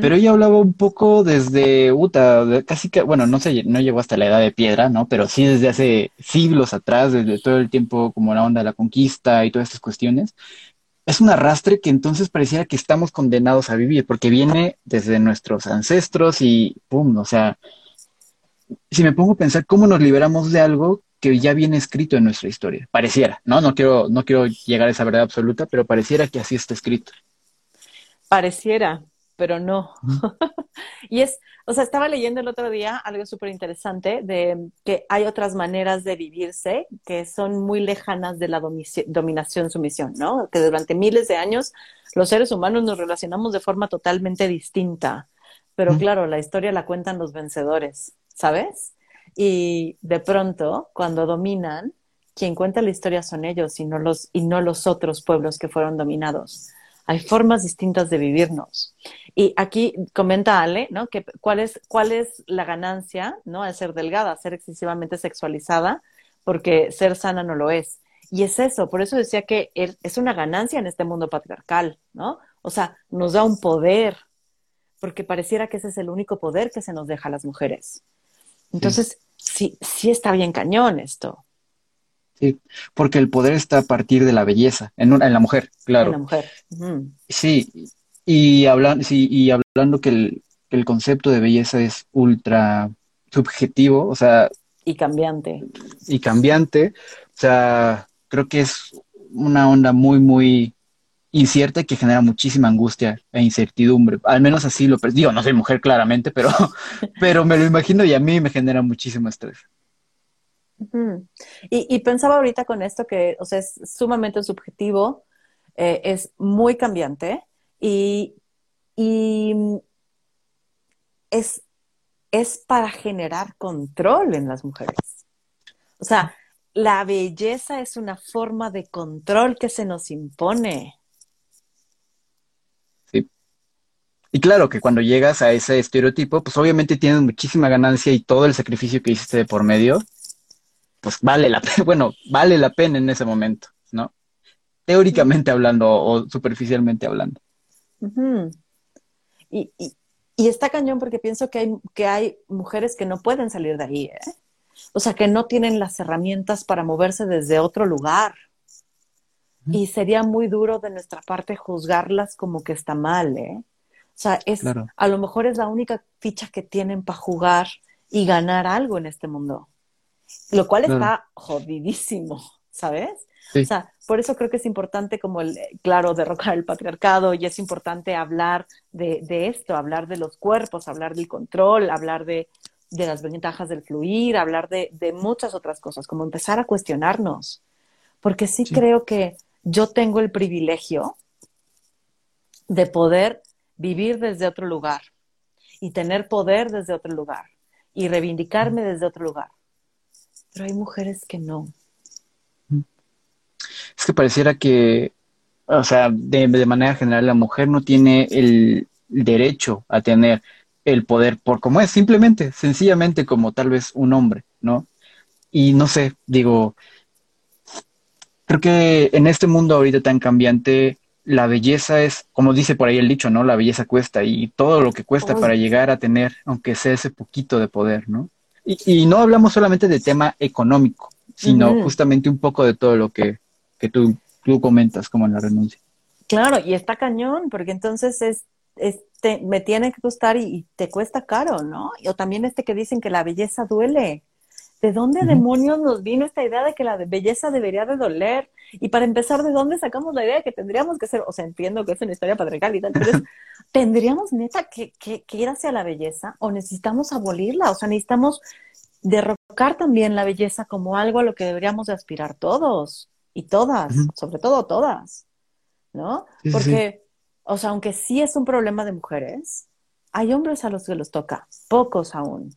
pero ella hablaba un poco desde, Uta, casi que, bueno, no sé, no llegó hasta la edad de piedra, ¿no? Pero sí desde hace siglos atrás, desde todo el tiempo como la onda de la conquista y todas estas cuestiones. Es un arrastre que entonces pareciera que estamos condenados a vivir, porque viene desde nuestros ancestros y pum, o sea, si me pongo a pensar cómo nos liberamos de algo que ya viene escrito en nuestra historia, pareciera, ¿no? No quiero, no quiero llegar a esa verdad absoluta, pero pareciera que así está escrito. Pareciera, pero no. *laughs* y es, o sea, estaba leyendo el otro día algo súper interesante de que hay otras maneras de vivirse que son muy lejanas de la dominación-sumisión, ¿no? Que durante miles de años los seres humanos nos relacionamos de forma totalmente distinta. Pero claro, la historia la cuentan los vencedores, ¿sabes? Y de pronto, cuando dominan, quien cuenta la historia son ellos y no los, y no los otros pueblos que fueron dominados hay formas distintas de vivirnos. Y aquí comenta Ale, ¿no? Que cuál es, cuál es la ganancia, ¿no? De ser delgada, ser excesivamente sexualizada, porque ser sana no lo es. Y es eso, por eso decía que es una ganancia en este mundo patriarcal, ¿no? O sea, nos da un poder, porque pareciera que ese es el único poder que se nos deja a las mujeres. Entonces, sí, sí está bien cañón esto. Sí, porque el poder está a partir de la belleza, en, una, en la mujer, claro. En la mujer. Sí, y, hablan, sí, y hablando que el, el concepto de belleza es ultra subjetivo, o sea... Y cambiante. Y cambiante. O sea, creo que es una onda muy, muy incierta y que genera muchísima angustia e incertidumbre. Al menos así lo digo, no soy mujer claramente, pero, *laughs* pero me lo imagino y a mí me genera muchísimo estrés. Y, pensaba ahorita con esto que, o sea, es sumamente subjetivo, eh, es muy cambiante y, y es, es para generar control en las mujeres. O sea, la belleza es una forma de control que se nos impone. Sí. Y claro que cuando llegas a ese estereotipo, pues obviamente tienes muchísima ganancia y todo el sacrificio que hiciste por medio, pues vale la pena, *laughs* bueno, vale la pena en ese momento, ¿no? Teóricamente hablando o superficialmente hablando. y, y está cañón porque pienso que hay, que hay mujeres que no pueden salir de ahí, ¿eh? O sea, que no tienen las herramientas para moverse desde otro lugar. Y sería muy duro de nuestra parte juzgarlas como que está mal, ¿eh? O sea, es, a lo mejor es la única ficha que tienen para jugar y ganar algo en este mundo. Lo cual está jodidísimo, ¿sabes? O sea, por eso creo que es importante como el, claro, derrocar el patriarcado y es importante hablar de, esto, hablar de los cuerpos, hablar del control, hablar de, las ventajas del fluir, hablar de, muchas otras cosas, como empezar a cuestionarnos. Porque sí, creo que yo tengo el privilegio de poder vivir desde otro lugar y tener poder desde otro lugar y reivindicarme desde otro lugar. Pero hay mujeres que no es que pareciera que, o sea, de, manera general la mujer no tiene el derecho a tener el poder por como es, simplemente, sencillamente como tal vez un hombre, ¿no? Y no sé, digo, creo que en este mundo ahorita tan cambiante, la belleza es, como dice por ahí el dicho, ¿no? La belleza cuesta y todo lo que cuesta para llegar a tener, aunque sea ese poquito de poder, ¿no? Y, y no hablamos solamente de tema económico, sino justamente un poco de todo lo que que tú, tú comentas como en la renuncia. Claro, y está cañón, porque entonces es, este, me tiene que gustar y, te cuesta caro, ¿no? O también este que dicen que la belleza duele. ¿De dónde demonios nos vino esta idea de que la belleza debería de doler? Y para empezar, ¿de dónde sacamos la idea de que tendríamos que ser, o sea, entiendo que es una historia patriarcal y tal, pero *laughs* ¿tendríamos neta que, que, que, ir hacia la belleza o necesitamos abolirla? O sea, necesitamos derrocar también la belleza como algo a lo que deberíamos de aspirar todos y todas, sobre todo todas, ¿no? Porque, o sea, aunque sí es un problema de mujeres, hay hombres a los que los toca, pocos aún,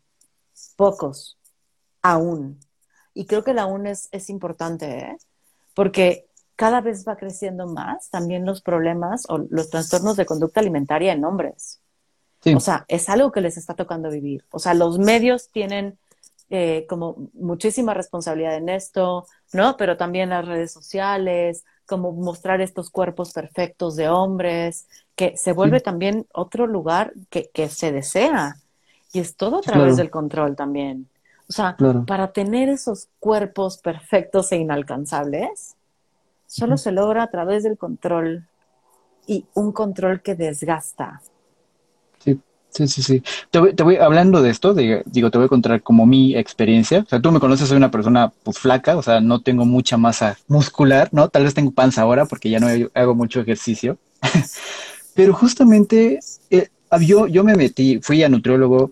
pocos aún. Y creo que la aún es, es importante, ¿eh? Porque cada vez va creciendo más también los problemas o los trastornos de conducta alimentaria en hombres. O sea, es algo que les está tocando vivir. O sea, los medios tienen eh, como muchísima responsabilidad en esto, ¿no? Pero también las redes sociales, como mostrar estos cuerpos perfectos de hombres, que se vuelve también otro lugar que, se desea. Y es todo a través del control también. O sea, para tener esos cuerpos perfectos e inalcanzables, solo se logra a través del control y un control que desgasta. Sí, sí, sí. Te voy, hablando de esto, digo, te voy a contar como mi experiencia. O sea, tú me conoces, soy una persona pues flaca, o sea, no tengo mucha masa muscular, ¿no? Tal vez tengo panza ahora porque ya no hago mucho ejercicio. *laughs* Pero justamente eh, yo, yo me metí, fui a nutriólogo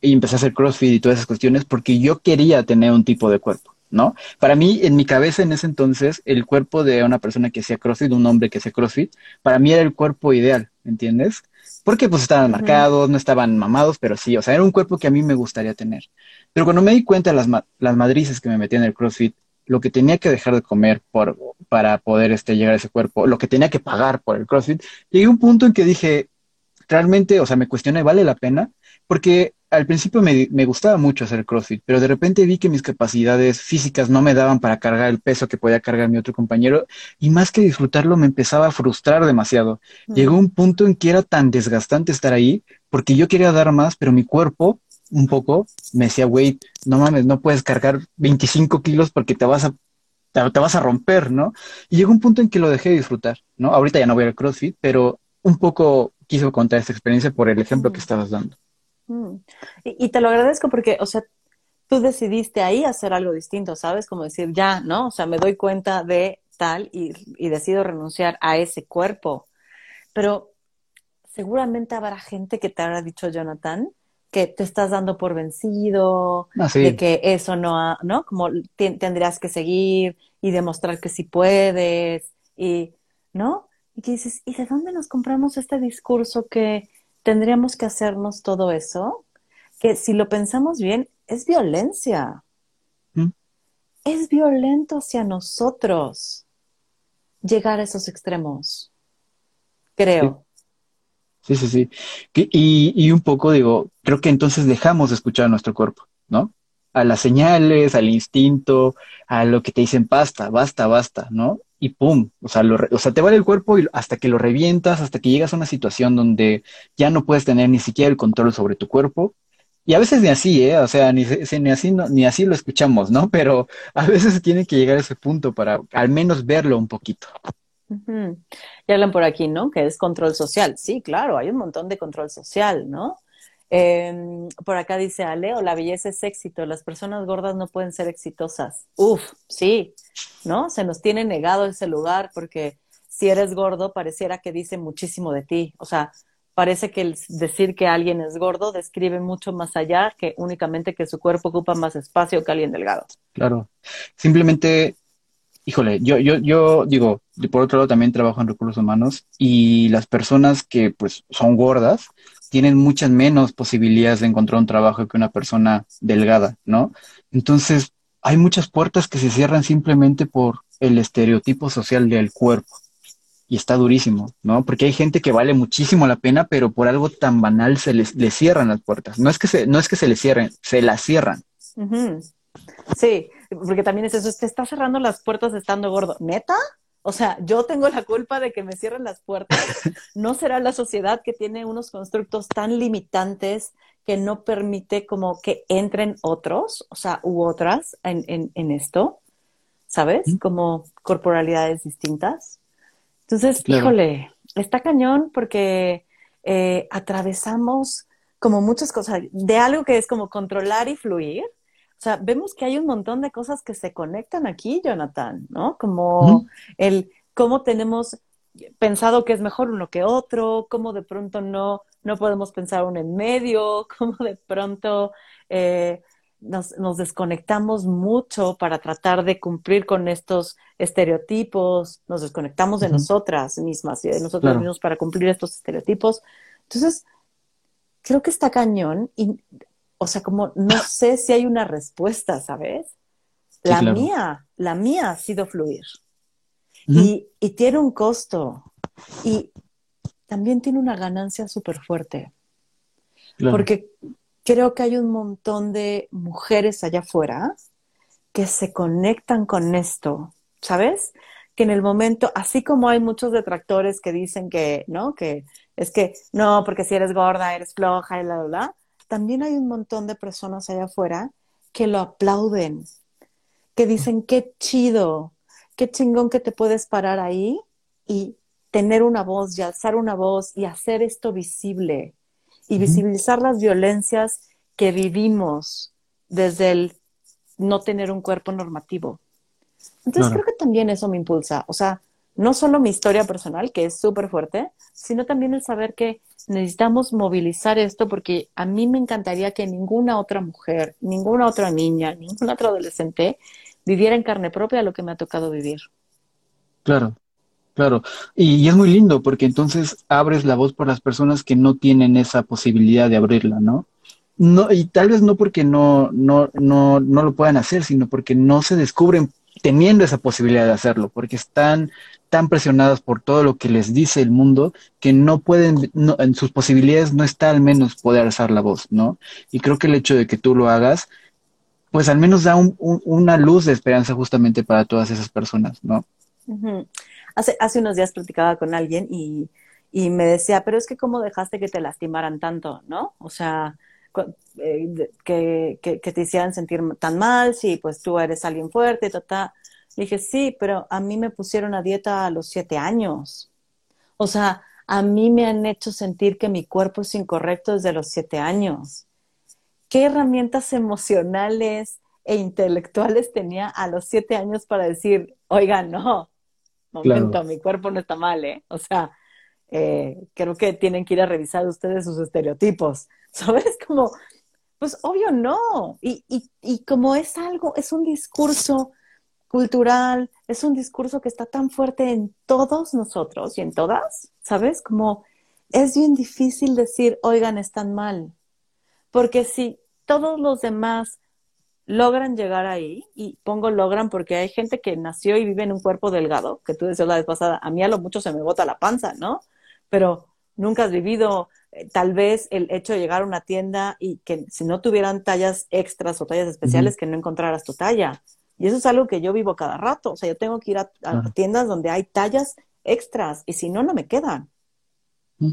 y empecé a hacer CrossFit y todas esas cuestiones porque yo quería tener un tipo de cuerpo. ¿No? Para mí, en mi cabeza en ese entonces, el cuerpo de una persona que hacía CrossFit, un hombre que hacía CrossFit, para mí era el cuerpo ideal, ¿entiendes? Porque pues estaban marcados, no estaban mamados, pero sí, o sea, era un cuerpo que a mí me gustaría tener. Pero cuando me di cuenta de las, las madrices que me metía en el CrossFit, lo que tenía que dejar de comer por, para poder este, llegar a ese cuerpo, lo que tenía que pagar por el CrossFit, llegué a un punto en que dije, realmente, o sea, me cuestioné, ¿vale la pena? Porque al principio me, me, gustaba mucho hacer CrossFit, pero de repente vi que mis capacidades físicas no me daban para cargar el peso que podía cargar mi otro compañero y más que disfrutarlo me empezaba a frustrar demasiado. Llegó un punto en que era tan desgastante estar ahí porque yo quería dar más, pero mi cuerpo un poco me decía, güey, no mames, no puedes cargar 25 kilos porque te vas a te, vas a romper, ¿no? Y llegó un punto en que lo dejé de disfrutar, ¿no? Ahorita ya no voy al CrossFit, pero un poco quiso contar esta experiencia por el ejemplo que mm. estabas dando. Mm. Y, te lo agradezco porque, o sea, tú decidiste ahí hacer algo distinto, ¿sabes? Como decir, ya, ¿no? O sea, me doy cuenta de tal y, y decido renunciar a ese cuerpo. Pero seguramente habrá gente que te habrá dicho, Jonathan, que te estás dando por vencido, ah, de que eso no, ¿no? Como tendrías que seguir y demostrar que sí puedes, y, ¿no? Y que dices, ¿y de dónde nos compramos este discurso que tendríamos que hacernos todo eso? Que si lo pensamos bien, es violencia. ¿Mm? Es violento hacia nosotros llegar a esos extremos, creo. Sí, sí, sí. Y, y un poco digo, creo que entonces dejamos de escuchar a nuestro cuerpo, ¿no? A las señales, al instinto, a lo que te dicen basta, basta, basta, ¿no? Y pum, o sea, lo, o sea, te vale el cuerpo y hasta que lo revientas, hasta que llegas a una situación donde ya no puedes tener ni siquiera el control sobre tu cuerpo. Y a veces ni así, ¿eh? O sea, ni, ni así, ni así lo escuchamos, ¿no? *laughs* Pero a veces tiene que llegar a ese punto para al menos verlo un poquito. Y hablan por aquí, ¿no? Que es control social. Sí, claro, hay un montón de control social, ¿no? Em, por acá dice Aleo, la belleza es éxito, las personas gordas no pueden ser exitosas. Uf, sí, ¿no? Se nos tiene negado ese lugar porque si eres gordo pareciera que dice muchísimo de ti. O sea, parece que el decir que alguien es gordo describe mucho más allá que únicamente que su cuerpo ocupa más espacio que alguien delgado. Claro. Simplemente híjole, yo, yo, yo digo, por otro lado también trabajo en recursos humanos y las personas que pues son gordas tienen muchas menos posibilidades de encontrar un trabajo que una persona delgada, ¿no? Entonces, hay muchas puertas que se cierran simplemente por el estereotipo social del cuerpo. Y está durísimo, ¿no? Porque hay gente que vale muchísimo la pena, pero por algo tan banal se les, cierran las puertas. No es que se, no es que se les cierren, se las cierran. Sí, porque también es eso, te está cerrando las puertas estando gordo. ¿Neta? O sea, yo tengo la culpa de que me cierren las puertas. *laughs* No será la sociedad que tiene unos constructos tan limitantes que no permite como que entren otros, o sea, u otras en, en, esto, ¿sabes? Como corporalidades distintas. Entonces, híjole, está cañón porque eh, atravesamos como muchas cosas, de algo que es como controlar y fluir, o sea, vemos que hay un montón de cosas que se conectan aquí, Jonathan, ¿no? Como el cómo tenemos pensado que es mejor uno que otro, cómo de pronto no, no podemos pensar uno en medio, *laughs* cómo de pronto eh, nos, nos, desconectamos mucho para tratar de cumplir con estos estereotipos, nos desconectamos de nosotras mismas y de nosotros mismos para cumplir estos estereotipos. Entonces, creo que está cañón y o sea, como no sé si hay una respuesta, ¿sabes? La mía, la mía ha sido fluir. y, tiene un costo. Y también tiene una ganancia súper fuerte. Porque creo que hay un montón de mujeres allá afuera que se conectan con esto, ¿sabes? Que en el momento, así como hay muchos detractores que dicen que, ¿no? Que es que, no, porque si eres gorda, eres floja y bla, bla, bla también hay un montón de personas allá afuera que lo aplauden, que dicen, qué chido, qué chingón que te puedes parar ahí y tener una voz y alzar una voz y hacer esto visible y visibilizar las violencias que vivimos desde el no tener un cuerpo normativo. Entonces creo que también eso me impulsa, o sea, no solo mi historia personal, que es súper fuerte, sino también el saber que necesitamos movilizar esto porque a mí me encantaría que ninguna otra mujer, ninguna otra niña, ningún otro adolescente viviera en carne propia lo que me ha tocado vivir. Claro, claro. Y, es muy lindo porque entonces abres la voz por las personas que no tienen esa posibilidad de abrirla, ¿no? No, y tal vez no porque no, no, no, no lo puedan hacer, sino porque no se descubren teniendo esa posibilidad de hacerlo, porque están tan presionadas por todo lo que les dice el mundo que no pueden, en sus posibilidades no está al menos poder alzar la voz, ¿no? Y creo que el hecho de que tú lo hagas, pues al menos da una luz de esperanza justamente para todas esas personas, ¿no? hace, hace unos días platicaba con alguien y, y me decía, pero es que cómo dejaste que te lastimaran tanto, ¿no? O sea, eh, que, que, te hicieran sentir tan mal, si pues tú eres alguien fuerte, ta dije, sí, pero a mí me pusieron a dieta a los siete años. O sea, a mí me han hecho sentir que mi cuerpo es incorrecto desde los siete años. ¿Qué herramientas emocionales e intelectuales tenía a los siete años para decir, oiga, no, momento, mi cuerpo no está mal, ¿eh? O sea, eh, creo que tienen que ir a revisar ustedes sus estereotipos, *laughs* ¿sabes? Como, pues obvio no. Y, y, y como es algo, es un discurso cultural, es un discurso que está tan fuerte en todos nosotros y en todas, ¿sabes? Como es bien difícil decir, oigan, están mal. Porque si todos los demás logran llegar ahí, y pongo logran porque hay gente que nació y vive en un cuerpo delgado, que tú decías la vez pasada, a mí a lo mucho se me bota la panza, ¿no? Pero nunca has vivido eh, tal vez el hecho de llegar a una tienda y que si no tuvieran tallas extras o tallas especiales, que no encontraras tu talla. Y eso es algo que yo vivo cada rato. O sea, yo tengo que ir a, tiendas donde hay tallas extras y si no, no me quedan. Mm.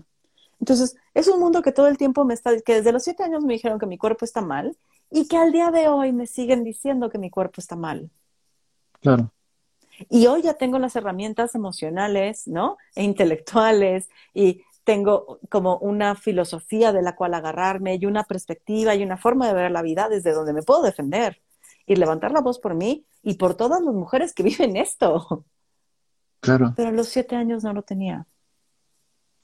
Entonces, es un mundo que todo el tiempo me está, que desde los siete años me dijeron que mi cuerpo está mal y que al día de hoy me siguen diciendo que mi cuerpo está mal. Claro. Y hoy ya tengo las herramientas emocionales, ¿no? E intelectuales y tengo como una filosofía de la cual agarrarme y una perspectiva y una forma de ver la vida desde donde me puedo defender y levantar la voz por mí y por todas las mujeres que *laughs* viven esto. Claro. Pero a los siete años no lo tenía.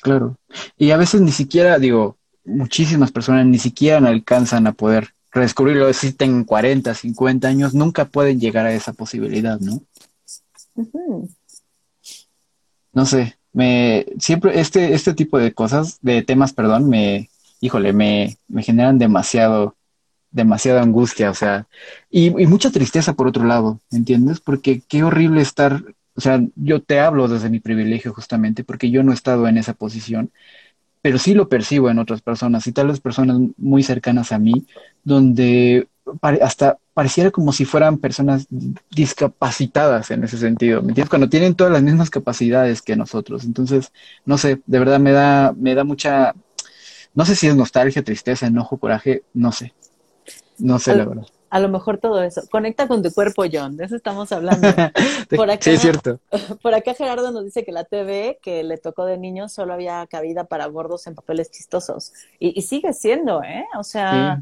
Claro. Y a veces ni siquiera, digo, muchísimas personas ni siquiera alcanzan a poder redescubrirlo. Si tienen 40, 50 años, nunca pueden llegar a esa posibilidad, ¿no? No sé, me siempre este, este tipo de cosas, de temas, perdón, me, híjole, me, me generan demasiado demasiada angustia, o sea, y, mucha tristeza por otro lado, ¿entiendes? Porque qué horrible estar, o sea, yo te hablo desde mi privilegio justamente, porque yo no he estado en esa posición, pero sí lo percibo en otras personas y tal vez personas muy cercanas a mí, donde hasta pareciera como si fueran personas discapacitadas en ese sentido, ¿me entiendes? Cuando tienen todas las mismas capacidades que nosotros. Entonces, no sé, de verdad me da, me da mucha, no sé si es nostalgia, tristeza, enojo, coraje, no sé, no sé, la verdad. A lo mejor todo eso. Conecta con tu cuerpo, John. De eso estamos hablando. *laughs* Por acá, sí, es cierto. *laughs* Por acá Gerardo nos dice que la TV que le tocó de niño solo había cabida para gordos en papeles chistosos. Y, sigue siendo, ¿eh? O sea,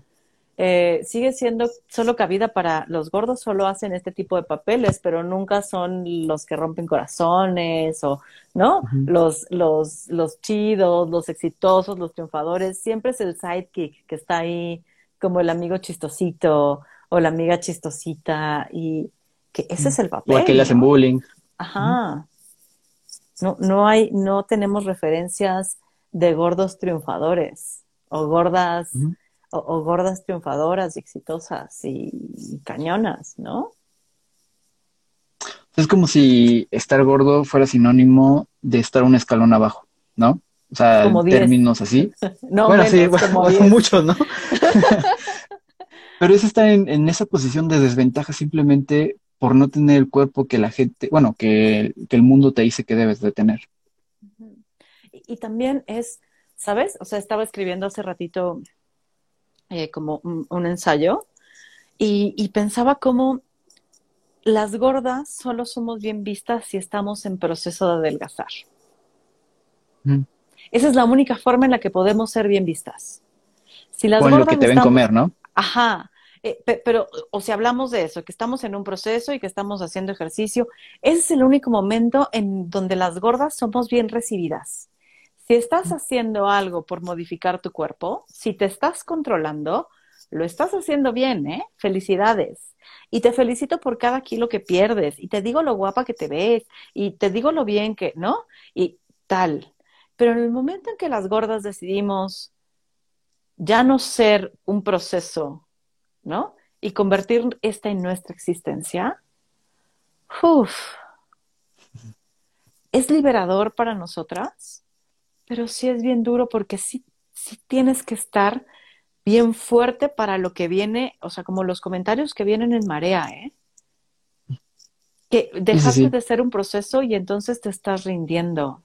eh, sigue siendo solo cabida para los gordos, solo hacen este tipo de papeles, pero nunca son los que rompen corazones o, ¿no? los, los, los chidos, los exitosos, los triunfadores. Siempre es el sidekick que está ahí como el amigo chistosito o la amiga chistosita y que ese es el papel. O que le hacen bullying. Ajá. No, no hay, no tenemos referencias de gordos triunfadores o gordas, o, gordas triunfadoras y exitosas y, cañonas, ¿no? Es como si estar gordo fuera sinónimo de estar un escalón abajo, ¿no? O sea, en términos así. *laughs* no, bueno, sí, *laughs* bueno, muchos, ¿no? *laughs* *laughs* Pero es estar en, esa posición de desventaja simplemente por no tener el cuerpo que la gente, bueno, que, el mundo te dice que debes de tener. Y, también es, ¿sabes? O sea, estaba escribiendo hace ratito eh, como un, ensayo y, pensaba cómo las gordas solo somos bien vistas si estamos en proceso de adelgazar. Esa es la única forma en la que podemos ser bien vistas. Si las Con lo que te ven comer, ¿no? Ajá. Eh, pero, o si hablamos de eso, que estamos en un proceso y que estamos haciendo ejercicio, ese es el único momento en donde las gordas somos bien recibidas. Si estás haciendo algo por modificar tu cuerpo, si te estás controlando, lo estás haciendo bien, ¿eh? Felicidades. Y te felicito por cada kilo que pierdes. Y te digo lo guapa que te ves. Y te digo lo bien que, ¿no? Y tal. Pero en el momento en que las gordas decidimos ya no ser un proceso, ¿no? Y convertir esta en nuestra existencia, uf, es liberador para nosotras, pero sí es bien duro porque sí, sí tienes que estar bien fuerte para lo que viene, o sea, como los comentarios que vienen en marea, ¿eh? Que dejaste de ser un proceso y entonces te estás rindiendo.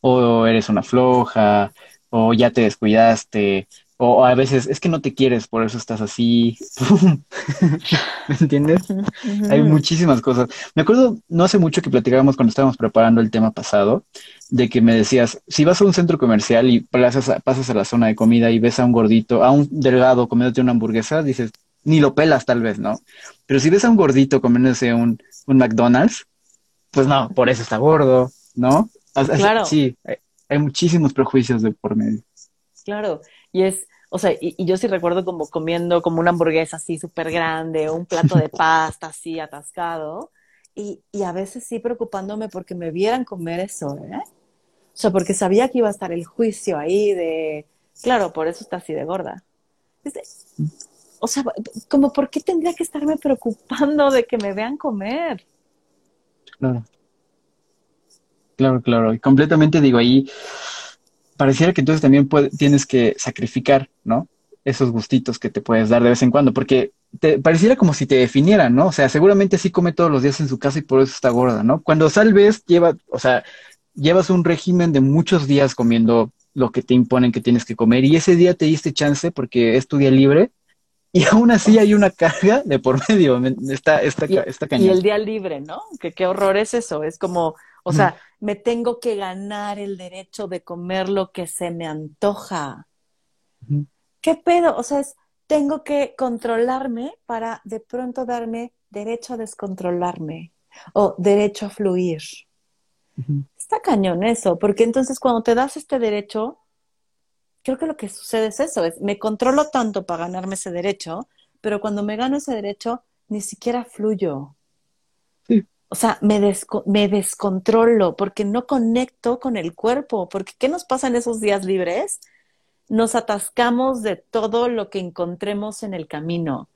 O eres una floja, o ya te descuidaste, O, a veces, es que no te quieres, por eso estás así. *laughs* ¿Me entiendes? Hay muchísimas cosas. Me acuerdo, no hace mucho que platicábamos cuando estábamos preparando el tema pasado, de que me decías, si vas a un centro comercial y pasas a, pasas a la zona de comida y ves a un gordito, a un delgado comiéndote una hamburguesa, dices, ni lo pelas tal vez, ¿no? Pero si ves a un gordito comiéndose un, un McDonald's, pues no, por eso está gordo, ¿no? Claro. Sí, hay muchísimos prejuicios de por medio. Claro, y es, o sea, y, yo sí recuerdo como comiendo como una hamburguesa así súper grande un plato de *laughs* pasta así atascado. Y, y, a veces sí preocupándome porque me vieran comer eso, ¿eh? O sea, porque sabía que iba a estar el juicio ahí de, claro, por eso está así de gorda. o sea, como, ¿por qué tendría que estarme preocupando de que me vean comer? Claro. Claro, claro. Y completamente digo ahí, pareciera que entonces también tienes que sacrificar, ¿no? Esos gustitos que te puedes dar de vez en cuando, porque te pareciera como si te definieran, ¿no? O sea, seguramente sí come todos los días en su casa y por eso está gorda, ¿no? Cuando salves, lleva, o sea, llevas un régimen de muchos días comiendo lo que te imponen que tienes que comer y ese día te diste chance porque es tu día libre y aún así hay una carga de por medio, está, está, está cañón. Y el día libre, ¿no? Que qué horror es eso, es como, o sea, me tengo que ganar el derecho de comer lo que se me antoja. ¿Qué pedo? O sea, es, tengo que controlarme para de pronto darme derecho a descontrolarme o derecho a fluir. Está cañón eso, porque entonces cuando te das este derecho, creo que lo que sucede es eso, es me controlo tanto para ganarme ese derecho, pero cuando me gano ese derecho, ni siquiera fluyo. O sea, me, me descontrolo porque no conecto con el cuerpo, porque ¿qué nos pasa en esos días libres? Nos atascamos de todo lo que encontremos en el camino,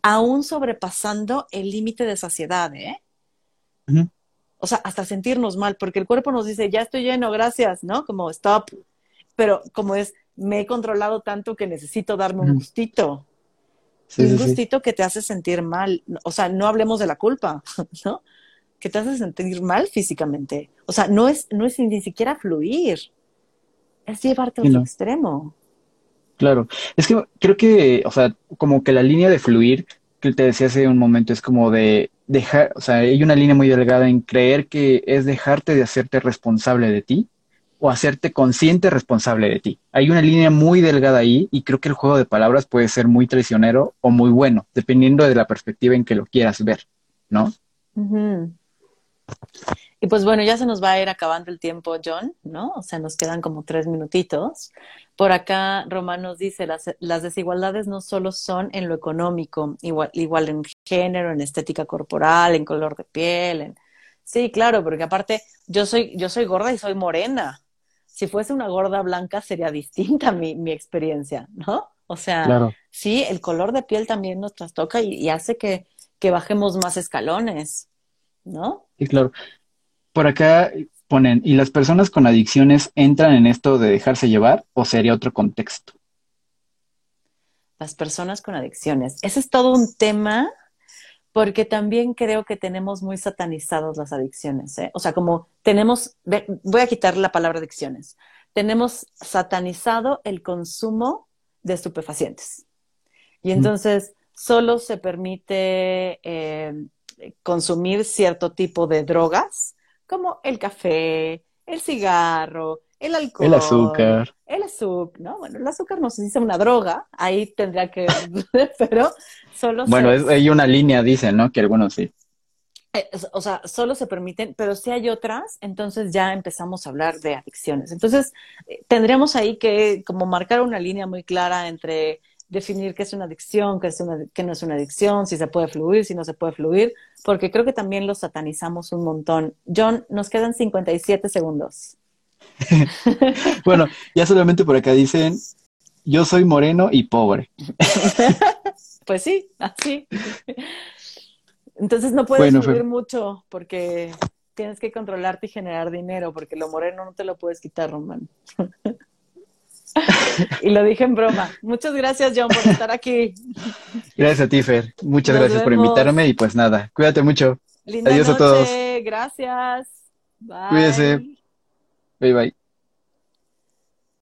aún sobrepasando el límite de saciedad, ¿eh? O sea, hasta sentirnos mal, porque el cuerpo nos dice, ya estoy lleno, gracias, ¿no? Como stop. Pero como es, me he controlado tanto que necesito darme un gustito. un gustito que te hace sentir mal. O sea, no hablemos de la culpa, *laughs* ¿no? Que te hace sentir mal físicamente. O sea, no es, no es ni siquiera fluir, es llevarte a otro extremo. Claro, es que creo que, o sea, como que la línea de fluir que te decía hace un momento es como de dejar, o sea, hay una línea muy delgada en creer que es dejarte de hacerte responsable de ti o hacerte consciente responsable de ti. Hay una línea muy delgada ahí y creo que el juego de palabras puede ser muy traicionero o muy bueno, dependiendo de la perspectiva en que lo quieras ver, ¿no? Y pues bueno, ya se nos va a ir acabando el tiempo, John, ¿no? O sea, nos quedan como tres minutitos. Por acá, Román nos dice, las, las desigualdades no solo son en lo económico, igual, igual en género, en estética corporal, en color de piel. En... Sí, claro, porque aparte yo soy, yo soy gorda y soy morena. Si fuese una gorda blanca sería distinta mi, mi experiencia, ¿no? O sea, sí, el color de piel también nos trastoca y, y hace que, que bajemos más escalones. ¿No? Sí, claro. Por acá ponen, ¿y las personas con adicciones entran en esto de dejarse llevar o sería otro contexto? Las personas con adicciones. Ese es todo un tema porque también creo que tenemos muy satanizados las adicciones. ¿eh? O sea, como tenemos, voy a quitar la palabra adicciones, tenemos satanizado el consumo de estupefacientes. Y entonces solo se permite eh, consumir cierto tipo de drogas, como el café, el cigarro, el alcohol. El azúcar. El azúcar, ¿no? Bueno, el azúcar no se dice una droga, ahí tendría que, *laughs* pero solo Bueno, hay una línea, dicen, ¿no? Que algunos sí. Eh, o sea, solo se permiten, pero si hay otras, entonces ya empezamos a hablar de adicciones. Entonces, eh, tendríamos ahí que como marcar una línea muy clara entre definir qué es una adicción, qué, es una, qué no es una adicción, si se puede fluir, si no se puede fluir, porque creo que también lo satanizamos un montón. John, nos quedan 57 segundos. *laughs* bueno, ya solamente por acá dicen, yo soy moreno y pobre. *laughs* pues sí, así. Entonces no puedes fluir mucho porque tienes que controlarte y generar dinero, porque lo moreno no te lo puedes quitar, Román *laughs* *laughs* y lo dije en broma. Muchas gracias, John, por estar aquí. Gracias a ti, Fer. Muchas gracias por invitarme y pues nada, cuídate mucho. Linda Adiós a todos. Gracias. Bye. Cuídese. Bye bye.